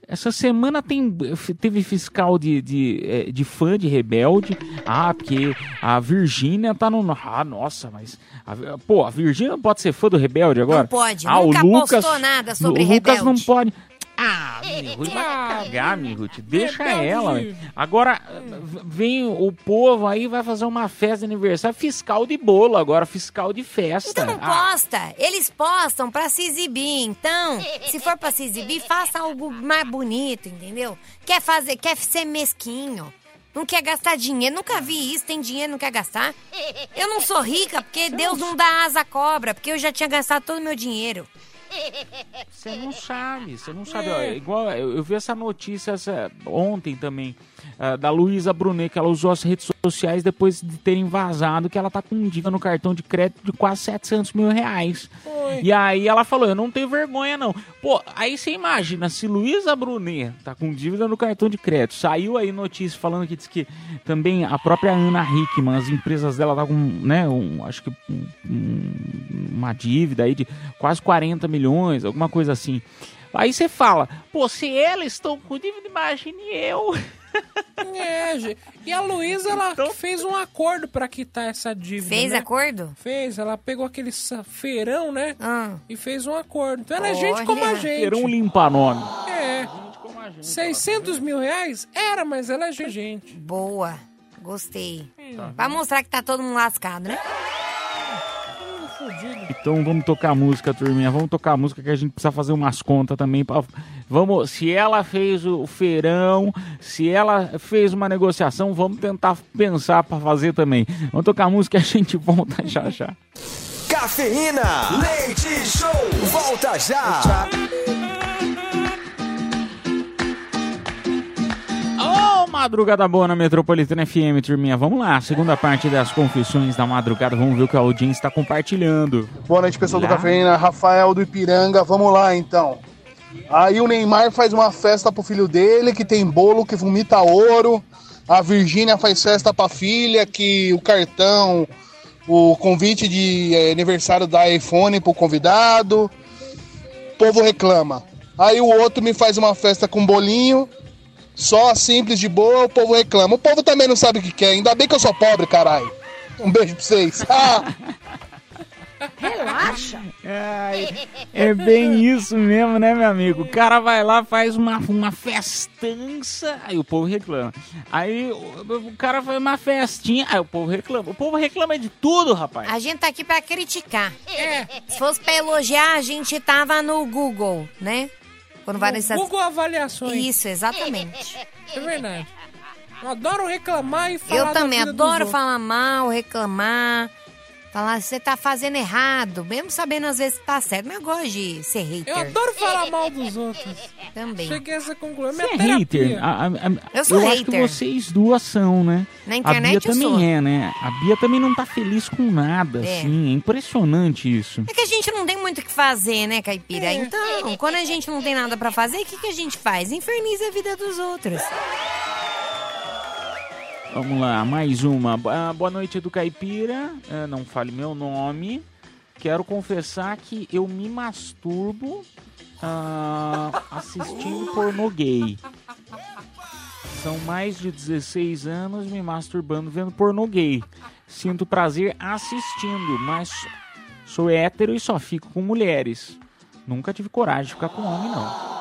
essa semana tem, teve fiscal de, de, eh, de fã de Rebelde. Ah, porque a Virgínia tá no... Ah, nossa, mas... a- pô, a Virgínia não pode ser fã do Rebelde agora? Não pode, Ah, nunca o Lucas, postou nada sobre o Lucas não Rebelde. pode... Ah, Miruti, vai cagar, Miruti. Deixa ela. ué. Agora, vem o povo aí, vai fazer uma festa de aniversário. Fiscal de bolo agora, fiscal de festa. Então não Ah, posta. Eles postam pra se exibir. Então, se for pra se exibir, faça algo mais bonito, entendeu? Quer fazer, quer ser mesquinho. Não quer gastar dinheiro. Nunca vi isso. Tem dinheiro, não quer gastar? Eu não sou rica porque Deus não dá asa à cobra. Porque eu já tinha gastado todo o meu dinheiro. Você não sabe, você não sabe. Ó, igual eu, eu vi essa notícia essa- ontem também, ah, da Luísa Brunet, que ela usou as redes sociais depois de terem vazado que ela tá com dívida no cartão de crédito de quase 700 mil reais. E aí ela falou, eu não tenho vergonha não. Pô, aí você imagina, se Luísa Brunet tá com dívida no cartão de crédito, saiu aí notícia falando que diz que também a própria Ana Hickman, as empresas dela tá com, né, um, acho que um- um- uma dívida aí de quase 40 milhões, alguma coisa assim. Aí você fala, pô, se elas estão com dívida, imagine eu. É, gente. E a Luísa, ela fez um acordo pra quitar essa dívida. Fez né? acordo? Fez. Ela pegou aquele feirão, né? E fez um acordo. Então ela é Olha. gente como a gente. Terão um limpa-nome. É. 600 mil reais? Era, mas ela é gente. Boa. Gostei. Tá. Pra mostrar que tá todo mundo lascado, né? Então vamos tocar música, turminha. Vamos tocar música que a gente precisa fazer umas contas também. Pra... Vamos, se ela fez o feirão, se ela fez uma negociação, vamos tentar pensar pra fazer também. Vamos tocar música e a gente volta já já. Cafeína, leite show, volta já. Ô, madrugada boa na Metropolitana FM, turminha. Vamos lá, segunda parte das confissões da madrugada. Vamos ver o que a audiência está compartilhando. Boa noite, pessoal do Lá. Cafeína. Rafael do Ipiranga, vamos lá então. Aí o Neymar faz uma festa pro filho dele, que tem bolo que vomita ouro. A Virgínia faz festa pra filha, que o cartão, o convite de eh, aniversário da iPhone pro convidado. O povo reclama. Aí o outro me faz uma festa com bolinho, só simples de boa, o povo reclama. O povo também não sabe o que quer, ainda bem que eu sou pobre, caralho. Um beijo pra vocês. Ah! Relaxa. É bem isso mesmo, né, meu amigo? O cara vai lá, faz uma, uma festança, aí o povo reclama. Aí o, o cara faz uma festinha, aí o povo reclama. O povo reclama de tudo, rapaz. A gente tá aqui pra criticar. Se fosse pra elogiar, a gente tava no Google, né? Quando vai No nessas... Google Avaliações. Isso, exatamente. É verdade. Eu adoro reclamar e falar Eu também adoro falar mal, reclamar. Falar você tá fazendo errado, mesmo sabendo às vezes que tá certo. Mas eu gosto de ser hater. Eu adoro falar mal dos outros. Também. Cheguei a essa conclusão. Você é terapia. hater? A- a- a- Eu sou acho que hater. vocês duas são, né? Na a internet Bia eu também sou. é, né? A Bia também não tá feliz com nada, É. assim. É impressionante isso. É que a gente não tem muito o que fazer, né, Caipira? É. Então, quando a gente não tem nada pra fazer, o que, que a gente faz? Inferniza a vida dos outros. Vamos lá, mais uma. Ah, boa noite do Caipira. Ah, não fale meu nome. Quero confessar que eu me masturbo ah, assistindo pornô gay. São mais de 16 anos me masturbando vendo pornô gay. Sinto prazer assistindo, mas sou hétero e só fico com mulheres. Nunca tive coragem de ficar com homem, não.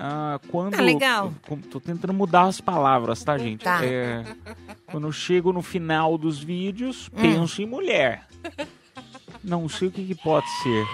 Ah, quando. Ah, legal. Tô tentando mudar as palavras, tá, gente? Tá. É, quando eu chego no final dos vídeos, Hum. penso em mulher. Não sei o que, que pode ser.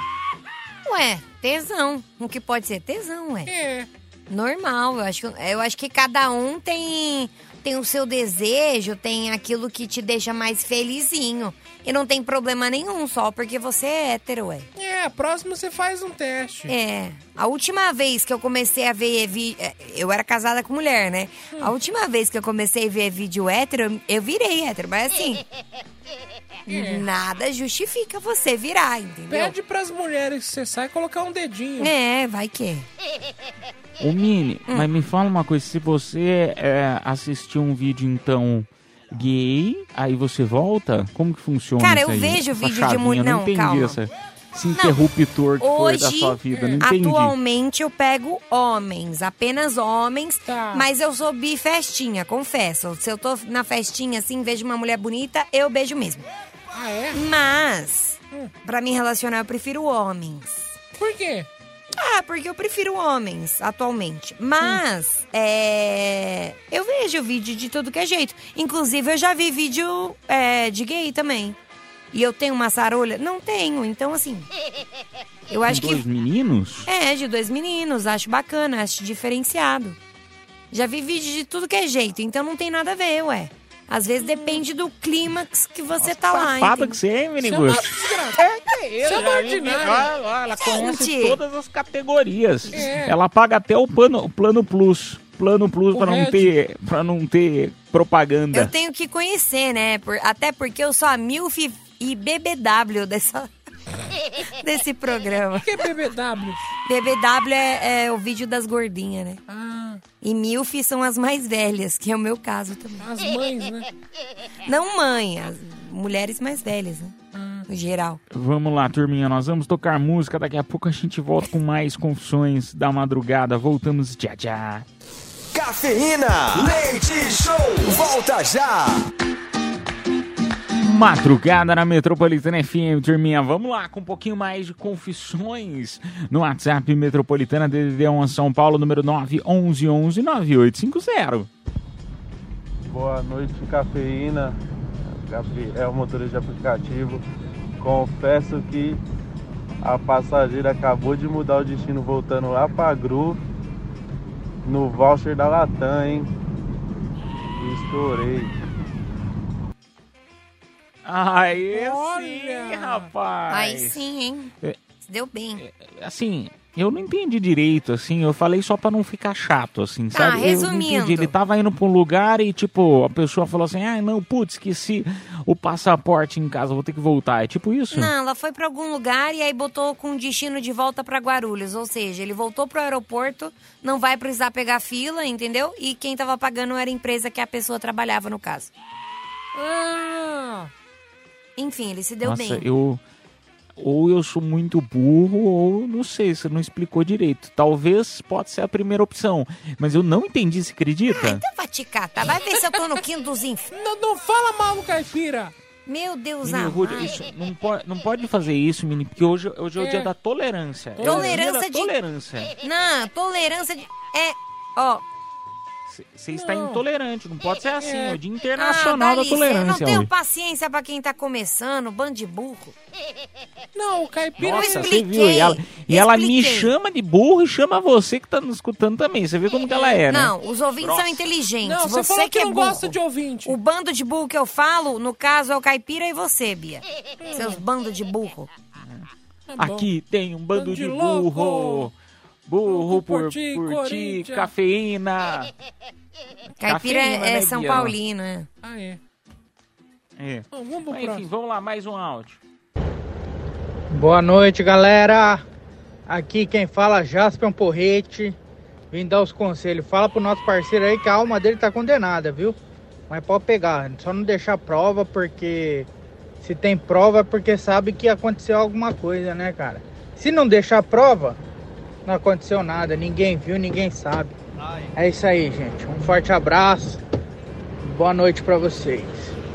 Ué, tesão. O que pode ser tesão, ué. É. Normal. Eu acho, que, eu acho que cada um tem, tem o seu desejo, tem aquilo que te deixa mais felizinho. E não tem problema nenhum, só porque você é hétero, ué. É, próximo você faz um teste. É. A última vez que eu comecei a ver. Vi... é, Eu era casada com mulher, né? A última vez que eu comecei a ver vídeo hétero, eu virei hétero, mas assim. Nada justifica você virar, entendeu? Pede pras mulheres que você sai colocar um dedinho. É, vai que. Ô Mini, Hum. mas me fala uma coisa, se você é, assistir um vídeo então gay, aí você volta? Como que funciona Cara, isso eu aí? vejo Essa vídeo de chavinha? mulher- Eu Não não, entendi calma. essa, esse interruptor que foi da Hoje, sua vida, não entendi. atualmente, eu pego homens, apenas homens. Tá. Mas eu sou bifestinha, confesso. Se eu tô na festinha assim, vejo uma mulher bonita, eu beijo mesmo. Ah, é? Mas, pra me relacionar, eu prefiro homens. Por quê? Ah, porque eu prefiro homens atualmente. Mas, é. Eu vejo vídeo de tudo que é jeito. Inclusive, eu já vi vídeo é, de gay também. E eu tenho uma sarolha? Não tenho. Então, assim. Eu acho que. dois meninos? É, de dois meninos. Acho bacana, acho diferenciado. Já vi vídeo de tudo que é jeito, então não tem nada a ver, ué. Às vezes depende do clímax que você tá lá. Safada que você é, Você é. É, é é já- ordinária. Olha, olha, ela conhece Gente. todas as categorias. É. Ela paga até o plano, o plano plus. Plano plus para não ter para não ter propaganda. Eu tenho que conhecer, né? Por- até porque eu sou a MILF e BBW dessa, desse programa. O que é BBW? BBW é, é o vídeo das gordinhas, né? Ah, E MILF são as mais velhas, que é o meu caso também. as mães, né? Não mãe, as mulheres mais velhas, né? No geral. Vamos lá, turminha, nós vamos tocar música. Daqui a pouco a gente volta com mais confissões da madrugada. Voltamos já já. Cafeína, leite show, volta já. Madrugada na Metropolitana FM, turminha. Vamos lá com um pouquinho mais de confissões no WhatsApp Metropolitana DDD1 São Paulo, número 911-9850. Boa noite, cafeína. Gabriel, motorista de aplicativo. Confesso que a passageira acabou de mudar o destino voltando lá pra Gru no voucher da Latam, hein? Estourei. Aí sim, Olha! rapaz. Aí sim, hein? É. Se deu bem. Assim, eu não entendi direito, assim, eu falei só pra não ficar chato, assim, sabe? Eu não resumindo. Ele tava indo pra um lugar e, tipo, a pessoa falou assim, ah, não, putz, esqueci o passaporte em casa, vou ter que voltar. É tipo isso? Não, ela foi pra algum lugar e aí botou com destino de volta pra Guarulhos. Ou seja, ele voltou pro aeroporto, não vai precisar pegar fila, entendeu? E quem tava pagando era a empresa que a pessoa trabalhava, no caso. Ah, Enfim, ele se deu Nossa, bem. eu... Ou eu sou muito burro, ou não sei, você não explicou direito. Talvez pode ser a primeira opção, mas eu não entendi, você acredita? Então vai te catar, vai ver se eu tô no quinto dos infernos. não, não fala mal do caipira. Meu Deus. Rude, isso, não, pode, não pode fazer isso, menino, porque hoje, hoje é o É. dia da tolerância. É o Tolerância dia da de- tolerância. Não, tolerância de... É, ó... Você está intolerante, não pode ser assim. É, É. o dia Ah, internacional dá da tolerância Não tenho hoje. paciência pra quem tá começando, bando de burro. Não, o caipira... Nossa, você viu? E ela, e ela me chama de burro e chama você que tá nos escutando também. Você vê como que ela é, né? Não, os ouvintes Nossa. são inteligentes. Não, você você falou que é não burro. gosta de ouvinte. O bando de burro que eu falo, no caso, é o caipira e você, Bia. Seus bandos de burro. Bom. Aqui tem um bando Bando de de burro. Burro por, por ti, por ti, cafeína. Caipira Cafeína, é, né, São Bia? Paulino, né? Ah, é. É. Bom, vamos Mas, enfim, vamos lá, mais um áudio. Boa noite, galera. Aqui quem fala é Jasper Porrete. Vim dar os conselhos. Fala pro nosso parceiro aí que a alma dele tá condenada, viu? Mas pode pegar, só não deixar prova, porque se tem prova é porque sabe que aconteceu alguma coisa, né, cara? Se não deixar prova, não aconteceu nada, ninguém viu, ninguém sabe. É isso aí, gente. Um forte abraço. Boa noite pra vocês.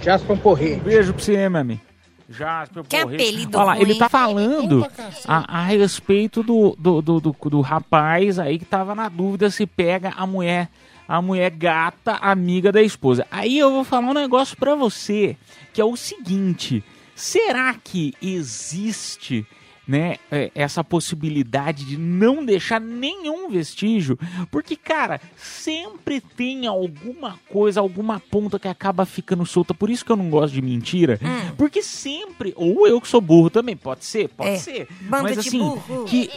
Jasper Porrete. Beijo pra você, meu amigo. Jasper Que Porrete. apelido Olha lá, ruim. ele tá falando a, a respeito do, do, do, do, do rapaz aí que tava na dúvida se pega a mulher, a mulher gata, amiga da esposa. Aí eu vou falar um negócio pra você, que é o seguinte: será que existe né, é, essa possibilidade de não deixar nenhum vestígio, porque, cara, sempre tem alguma coisa, alguma ponta que acaba ficando solta. Por isso que eu não gosto de mentira, porque sempre, ou eu que sou burro também, pode ser, pode É, ser, bando mas de assim, burro. que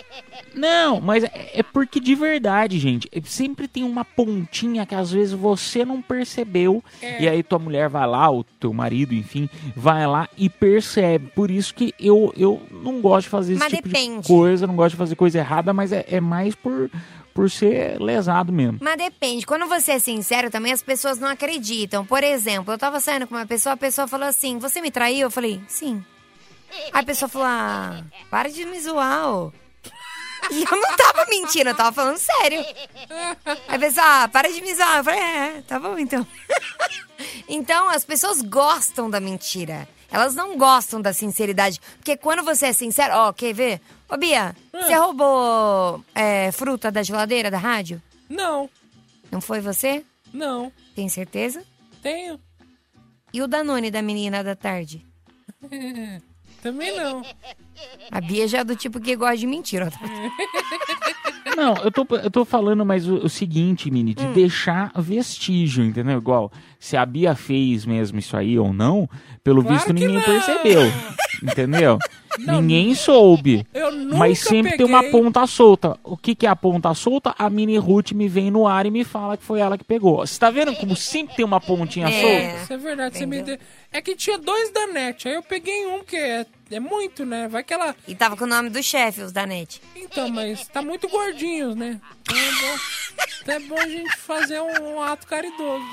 não, mas é é porque de verdade, gente, sempre tem uma pontinha que às vezes você não percebeu É. e aí tua mulher vai lá, o teu marido, enfim, vai lá e percebe. Por isso que eu, eu não gosto de fazer esse Mas tipo depende. de coisa, não gosto de fazer coisa errada, mas é, é mais por, por ser lesado mesmo. Mas depende. Quando você é sincero, também as pessoas não acreditam. Por exemplo, eu tava saindo com uma pessoa, a pessoa falou assim: Você me traiu? Eu falei: Sim. Aí a pessoa falou: Ah, para de me zoar, ô. E eu não tava mentindo, eu tava falando sério. Aí a pessoa, ah, para de me zoar. Eu falei: É, tá bom então. então, as pessoas gostam da mentira. Elas não gostam da sinceridade. Porque quando você é sincero, ó, quer ver? Ô, Bia, você roubou é, fruta da geladeira da rádio? Não, Não foi você? não. Tem certeza? Tenho. E o Danone da menina da tarde? Também não. A Bia já é do tipo que gosta de mentira. Não, eu tô, eu tô falando mais o, o seguinte, Mini, de deixar vestígio, entendeu? Igual, se a Bia fez mesmo isso aí ou não, pelo Claro visto ninguém não. percebeu. Entendeu? ninguém soube. Eu nunca Mas sempre tem uma peguei. ponta solta. O que, que é a ponta solta? A Mini Ruth me vem no ar e me fala que foi ela que pegou. Você tá vendo como sempre tem uma pontinha solta? Isso é verdade, você me deu. É que tinha dois da net, aí eu peguei um, que é, é muito, né? Vai que ela. E tava com o nome do chefe, os da net. Então, mas tá muito gordinhos, né? Então é bom, então é bom a gente fazer um, um ato caridoso.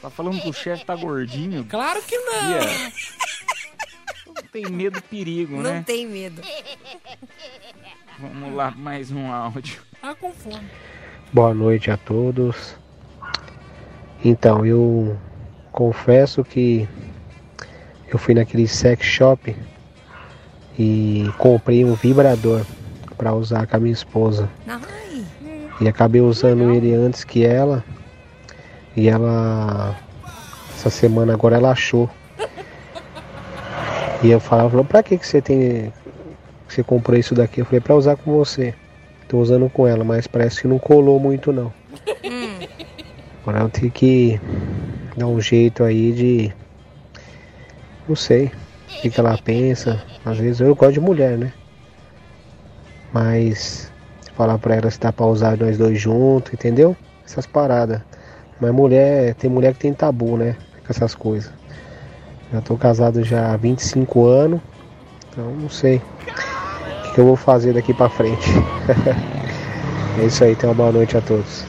Tá falando que o chefe tá gordinho? Claro que não! Bia, Não tem medo do perigo, Não né? tem medo. Vamos lá, mais um áudio. Tá com fome. Boa noite a todos. Então, eu confesso que eu fui naquele sex shop e comprei um vibrador para usar com a minha esposa. Ai. E acabei usando ele antes que ela. E ela essa semana agora ela achou. E eu falava, falou, pra que que você tem que você comprou isso daqui? Eu falei, pra usar com você. Tô usando com ela, mas parece que não colou muito não. Agora eu tenho que dar um jeito aí de. Não sei. O que, que ela pensa. Às vezes eu gosto de mulher, né? Mas falar pra ela se dá pra usar nós dois juntos, entendeu? Essas paradas. Mas mulher, tem mulher que tem tabu, né? Com essas coisas. Já tô casado já há 25 anos. Então não sei. O que, eu vou fazer daqui pra frente. é isso aí, tenha uma boa noite a todos.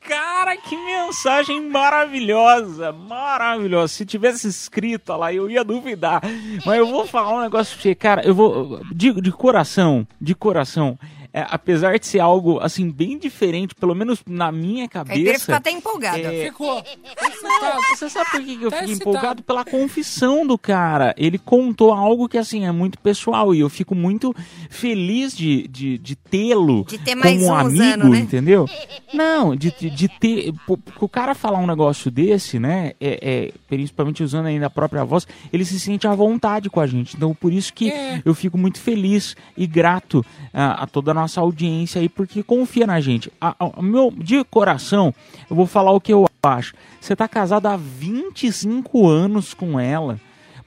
Cara, que mensagem maravilhosa, maravilhosa. Se tivesse escrito lá, eu ia duvidar. Mas eu vou falar um negócio pra você, cara. Eu vou. De, de coração, de coração. É, apesar de ser algo, assim, bem diferente, pelo menos na minha cabeça. Ele ficou até empolgado. É, Ficou. Não, você sabe por que eu Tá fiquei excitado. empolgado? Pela confissão do cara. Ele contou algo que, assim, é muito pessoal e eu fico muito feliz de, de, de tê-lo como um amigo, usando, né? entendeu? Não, de, de, de ter... Porque o cara falar um negócio desse, né, é, é, principalmente usando ainda a própria voz, ele se sente à vontade com a gente. Então, por isso que É. eu fico muito feliz e grato a, a toda a nossa audiência aí, porque confia na gente. A- a- meu, de coração, eu vou falar o que eu acho. Você tá casado há 25 anos com ela.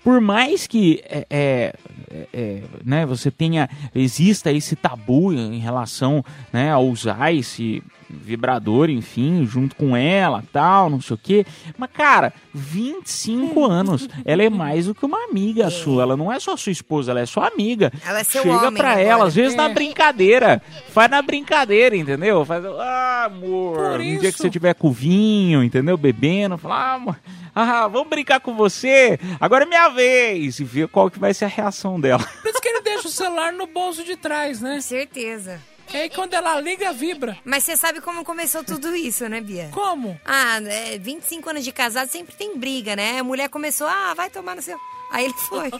Por mais que é, é, é, é, né, você tenha, exista esse tabu em relação né, a usar esse vibrador, enfim, junto com ela, tal, não sei o quê. Mas, cara, 25 anos. Ela é mais do que uma amiga sua. Ela não é só sua esposa, ela é sua amiga. Ela é seu Chega homem pra agora. ela, às vezes na É. brincadeira. Faz na brincadeira, entendeu? Faz, ah, amor, Por um dia que você tiver com vinho, entendeu? Bebendo, fala, ah, amor, ah, vamos brincar com você, agora é minha vez. E ver qual que vai ser a reação dela. Por isso que ele deixa o celular no bolso de trás, né? Certeza. E aí quando ela liga, vibra. Mas você sabe como começou tudo isso, né, Bia? Como? Ah, é, 25 anos de casado sempre tem briga, né? A mulher começou, ah, vai tomar no seu. Aí ele foi.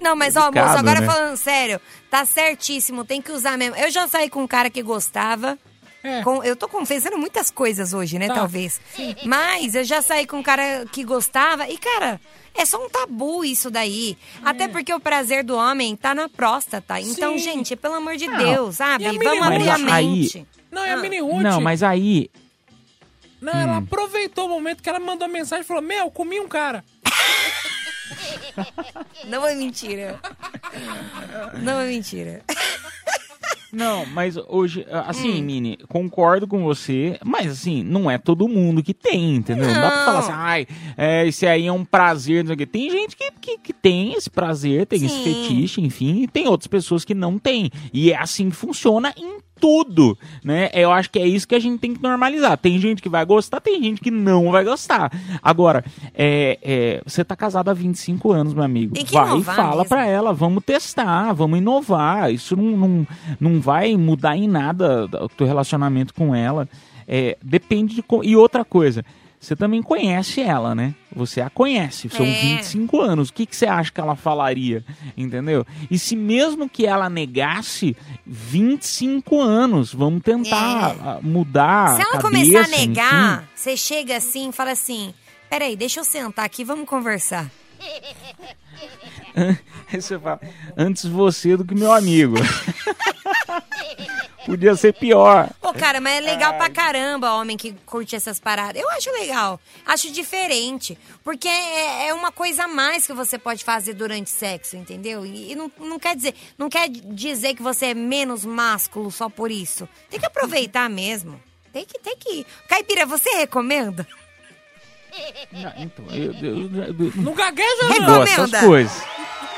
Não, mas ó, moço, agora né? falando sério, tá certíssimo, tem que usar mesmo. Eu já saí com um cara que gostava. Com- eu tô confessando muitas coisas hoje, né, É. Tá, talvez. sim. Mas eu já saí com um cara que gostava e, cara, é só um tabu isso daí. Até porque o prazer do homem tá na próstata. Então, Sim. gente, pelo amor de Não. Deus, sabe? A Vamos abrir a Mas aí- mente. Não, é a mini Ruth. Não, mas aí, Não, ela Hum. aproveitou o momento que ela mandou mensagem e falou: Meu, comi um cara. Não é mentira. Não é mentira. Não, mas hoje, Hum. assim, Mini, concordo com você, mas assim, não é todo mundo que tem, entendeu? Não, dá pra Não. falar assim, ai, é, esse aí é um prazer, não sei o quê. Tem gente que, que, que tem esse prazer, tem esse Sim. fetiche, enfim, e tem outras pessoas que não têm. E é assim que funciona em tudo, né? Eu acho que é isso que a gente tem que normalizar. Tem gente que vai gostar, tem gente que não vai gostar. Agora, é, é, você tá casado há 25 anos, meu amigo. Vai e fala pra ela, vamos testar, vamos inovar. Isso não, não, não vai mudar em nada o teu relacionamento com ela. É, depende de. E outra coisa, você também conhece ela, né? Você a conhece, são É. 25 anos. O que, que você acha que ela falaria? Entendeu? E se mesmo que ela negasse, 25 anos, vamos tentar ah, mudar. Se ela a começar a cabeça, negar, enfim. você chega assim e fala assim: peraí, deixa eu sentar aqui, vamos conversar. Aí você fala, antes você do que meu amigo. Podia ser pior. Pô, cara, mas é legal pra caramba homem que curte essas paradas. Eu acho legal. Acho diferente. Porque é, é uma coisa a mais que você pode fazer durante sexo, entendeu? E, e não, não quer dizer não quer dizer que você é menos másculo só por isso. Tem que aproveitar mesmo. Tem que, tem que. Caipira, você recomenda? Não, então, eu, eu- eu- Não gagueja, não não. gosto dessas coisas.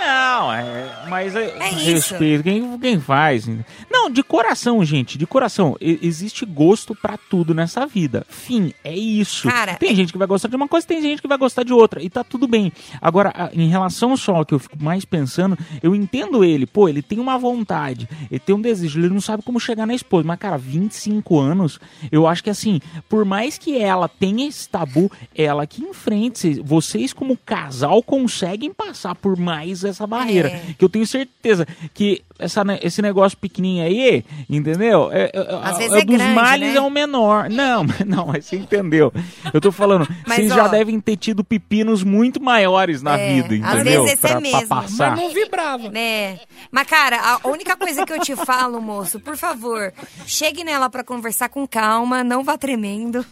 Não, é, mas é, É respeito quem, quem faz. Não, de coração, gente, de coração. Existe gosto pra tudo nessa vida. Fim, é isso. Cara, tem gente que vai gostar de uma coisa, tem gente que vai gostar de outra. E tá tudo bem. Agora, em relação só ao que eu fico mais pensando, eu entendo ele. Pô, ele tem uma vontade, ele tem um desejo, ele não sabe como chegar na esposa. Mas, cara, 25 anos, eu acho que assim, por mais que ela tenha esse tabu, ela que enfrente. Vocês, como casal, conseguem passar por mais essa barreira. É. Que eu tenho certeza que essa, esse negócio pequenininho aí, entendeu? É, é- Às é- vezes é é dos grande, males né? é o menor. Não, não, mas você entendeu. Eu tô falando, Mas, vocês ó, já devem ter tido pepinos muito maiores na É, vida, Às entendeu? vezes esse Pra- é pra mesmo. passar. Não vibrava. É. Mas, cara, a única coisa que eu te falo, moço, por favor, chegue nela pra conversar com calma, não vá tremendo.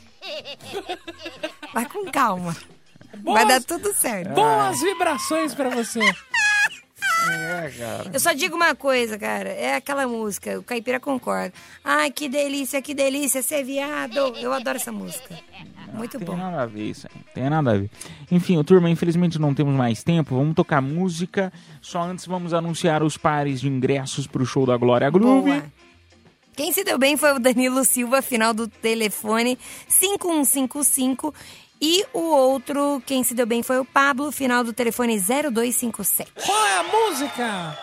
Vai com calma. Vai dar tudo certo. Boas vibrações pra você. É, cara. Eu só digo uma coisa, cara. É aquela música, o Caipira concorda. Ai, que delícia, que delícia ser viado. Eu adoro essa música. Muito Tem bom. nada a ver isso aí. Tem nada a ver. Enfim, turma, infelizmente não temos mais tempo. Vamos tocar música. Só antes vamos anunciar os pares de ingressos pro show da Glória Groove. Boa. Quem se deu bem foi o Danilo Silva, final do telefone 5155. E o outro, quem se deu bem foi o Pablo, final do telefone 0257. Qual é a música?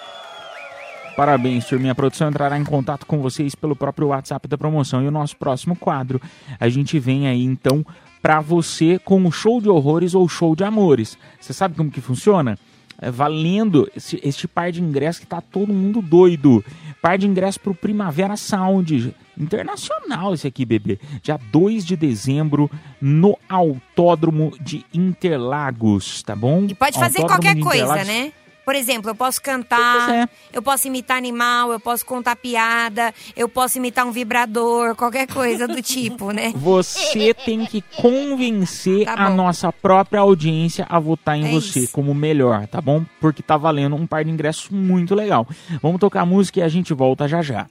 Parabéns, turminha. A produção entrará em contato com vocês pelo próprio WhatsApp da promoção. E o nosso próximo quadro, a gente vem aí então pra você com o show de horrores ou show de amores. Você sabe como que funciona? É valendo esse, este par de ingressos que tá todo mundo doido. Par de ingressos pro Primavera Sound. Internacional esse aqui, bebê. Dia 2 de dezembro no Autódromo de Interlagos, tá bom? E pode fazer Autódromo qualquer coisa, né? Por exemplo, eu posso cantar, eu posso imitar animal, eu posso contar piada, eu posso imitar um vibrador, qualquer coisa do tipo, né? Você tem que convencer Tá a nossa própria audiência a votar em É você isso. como melhor, tá bom? Porque tá valendo um par de ingressos muito legal. Vamos tocar música e a gente volta já já.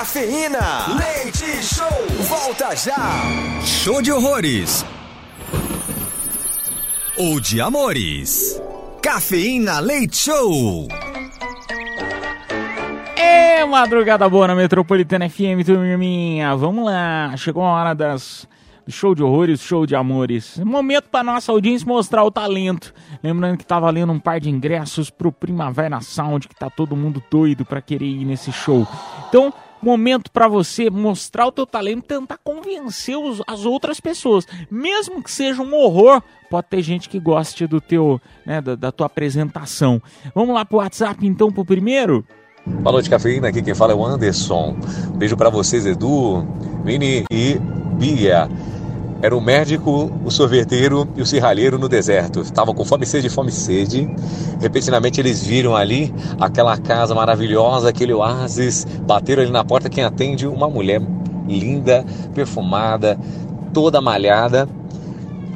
Cafeína, leite show, volta já. Show de horrores. Ou de amores. Cafeína Leite Show. É madrugada boa na Metropolitana FM, turminha. Vamos lá, chegou a hora das do show de horrores, show de amores. Momento para nossa audiência mostrar o talento. Lembrando que tá valendo um par de ingressos pro Primavera Sound, que tá todo mundo doido para querer ir nesse show. Então, momento para você mostrar o teu talento, tentar convencer os- as outras pessoas, mesmo que seja um horror. Pode ter gente que goste do teu, né, da, da tua apresentação. Vamos lá pro WhatsApp então pro primeiro. Boa noite, cafeína. Aqui quem fala é o Anderson. Beijo pra vocês, Edu, Vini e Bia. Era o médico, o sorveteiro e o serralheiro no deserto. Estavam com fome sede, fome sede. Repentinamente eles viram ali aquela casa maravilhosa, aquele oásis. Bateram ali na porta. Quem atende? Uma mulher linda, perfumada, toda malhada.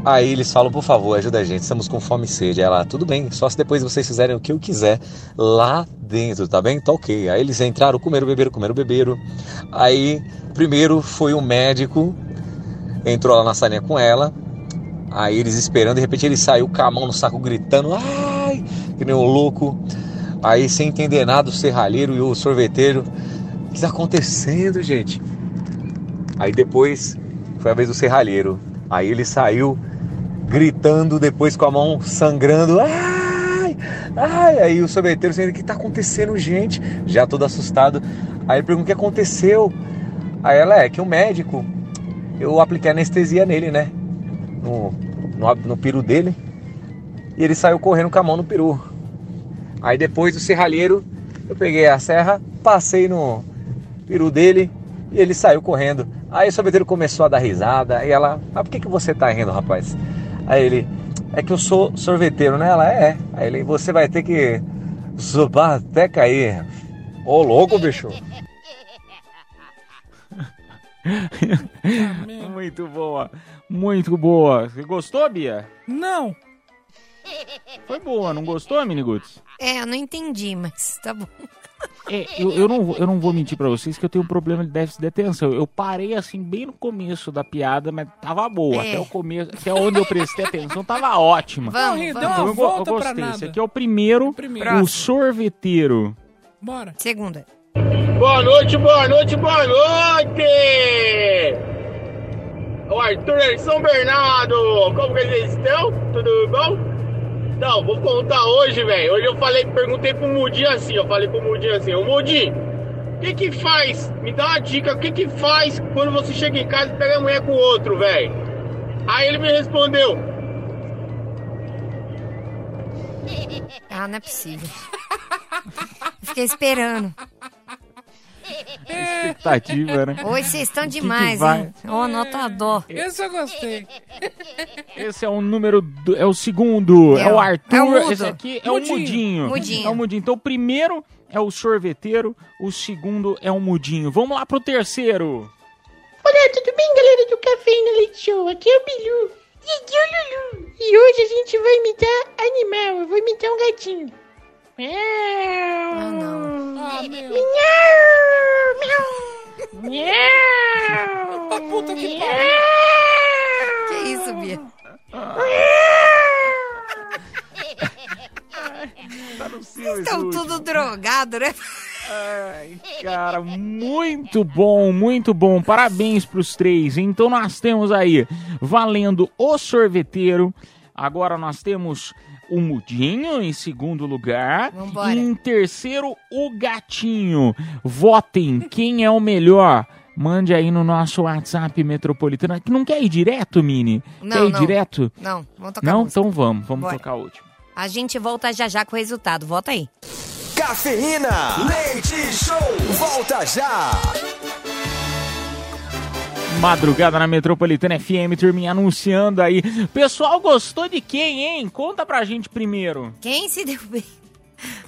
Aí eles falam, por favor, ajuda a gente, estamos com fome e sede. Ela, tudo bem, só se depois vocês fizerem o que eu quiser lá dentro, tá bem? Tá ok. Aí eles entraram, comeram, beberam, comeram, beberam. Aí, primeiro foi o médico, entrou lá na salinha com ela. Aí eles esperando, de repente ele saiu com a mão no saco gritando, ai, que nem um louco. Aí, sem entender nada, o serralheiro e o sorveteiro, o que está acontecendo, gente? Aí depois foi a vez do serralheiro. Aí ele saiu gritando, depois com a mão sangrando. Ai! Ai! Aí o sorveteiro dizendo: O que tá acontecendo, gente? Já todo assustado. Aí ele pergunta: O que aconteceu? Aí ela é que o médico, eu apliquei anestesia nele, né? No, no, no peru dele. E ele saiu correndo com a mão no peru. Aí depois do serralheiro, eu peguei a serra, passei no peru dele e ele saiu correndo. Aí o sorveteiro começou a dar risada e ela, mas por que, que você tá rindo, rapaz? Aí ele, é que eu sou sorveteiro, né? Ela é. Aí ele, você vai ter que zubar até cair. Ô, louco, bicho. Muito boa. Muito boa. Você gostou, Bia? Não. Foi boa, não gostou, Miniguts? É, eu não entendi, mas tá bom. É, eu, eu, não, vou- eu não vou mentir pra vocês que eu tenho um problema de déficit de atenção. Eu parei assim bem no começo da piada, mas tava boa. É. Até o começo, até onde eu prestei atenção, tava ótima. Vamos, uma Então eu, eu volta pra gostei. nada. Esse aqui é o primeiro, primeiro. o sorveteiro. Bora. Segunda. Boa noite, boa noite, boa noite! O Arthur é São Bernardo! Como que vocês estão? Tudo bom? Então, vou contar hoje, velho. Hoje eu falei, perguntei pro Mudinho assim, eu falei pro Mudinho assim, ô Mudinho, o que que faz? Me dá uma dica, o que que faz quando você chega em casa e pega a mulher com o outro, velho? Aí ele me respondeu, Ah, não é possível. Fiquei esperando. Expectativa, né? Hoje vocês estão que que demais, vai? hein? Ô, nota dó. Esse eu gostei. Esse é o número. do- é o segundo. É, É o Arthur. é o. Esse aqui é o Mudinho. mudinho. Mudinho. É o mudinho. Então o primeiro é o sorveteiro, o segundo é o mudinho. Vamos lá pro terceiro. Olá, tudo bem, galera do Café no Leite Show? Aqui é o Bilu. E aqui é o Lulu. E hoje a gente vai imitar animal. Eu vou imitar um gatinho. Miau. não. Ah, meu. Miau. Miau. Pra puta que pariu. Que isso, Bia? Tá no seu, Estão tudo drogado, né? Ai, cara, muito bom, muito bom. Parabéns pros três. Então nós temos aí valendo o sorveteiro. Agora nós temos o Mudinho em segundo lugar. Vambora. E em terceiro, o Gatinho. Votem quem é o melhor. Mande aí no nosso WhatsApp metropolitano. Que não quer ir direto, Mini? Não, quer ir não. direto? Não, vamos tocar Não? música. Então vamos, vamos Bora. tocar a última. A gente volta já já com o resultado. Volta aí. Cafeína, leite show, volta já. Madrugada na Metropolitana FM, turminha anunciando aí. Pessoal, gostou de quem, hein? Conta pra gente primeiro. Quem se deu bem?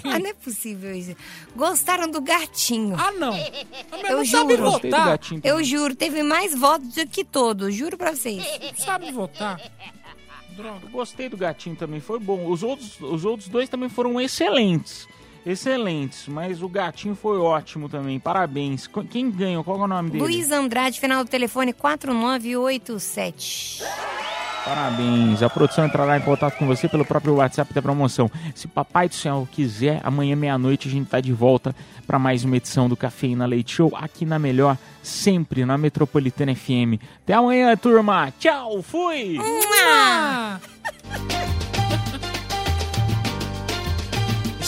Ah, não é possível isso. Gostaram do gatinho. Ah, não. Eu não sabe juro. Gostei do votar. gatinho Eu juro, teve mais votos do que todos. Juro pra vocês. Não sabe votar. Droga. Eu gostei do gatinho também, foi bom. Os outros, os outros dois também foram excelentes. Excelentes, mas o gatinho foi ótimo também. Parabéns. Qu- Quem ganhou? Qual é o nome dele? Luiz Andrade, final do telefone 4987. Parabéns. A produção entrará em contato com você pelo próprio WhatsApp da promoção. Se Papai do Céu quiser, amanhã meia-noite a gente tá de volta para mais uma edição do Cafeína Leite Show aqui na Melhor, sempre na Metropolitana FM. Até amanhã, turma. Tchau, fui.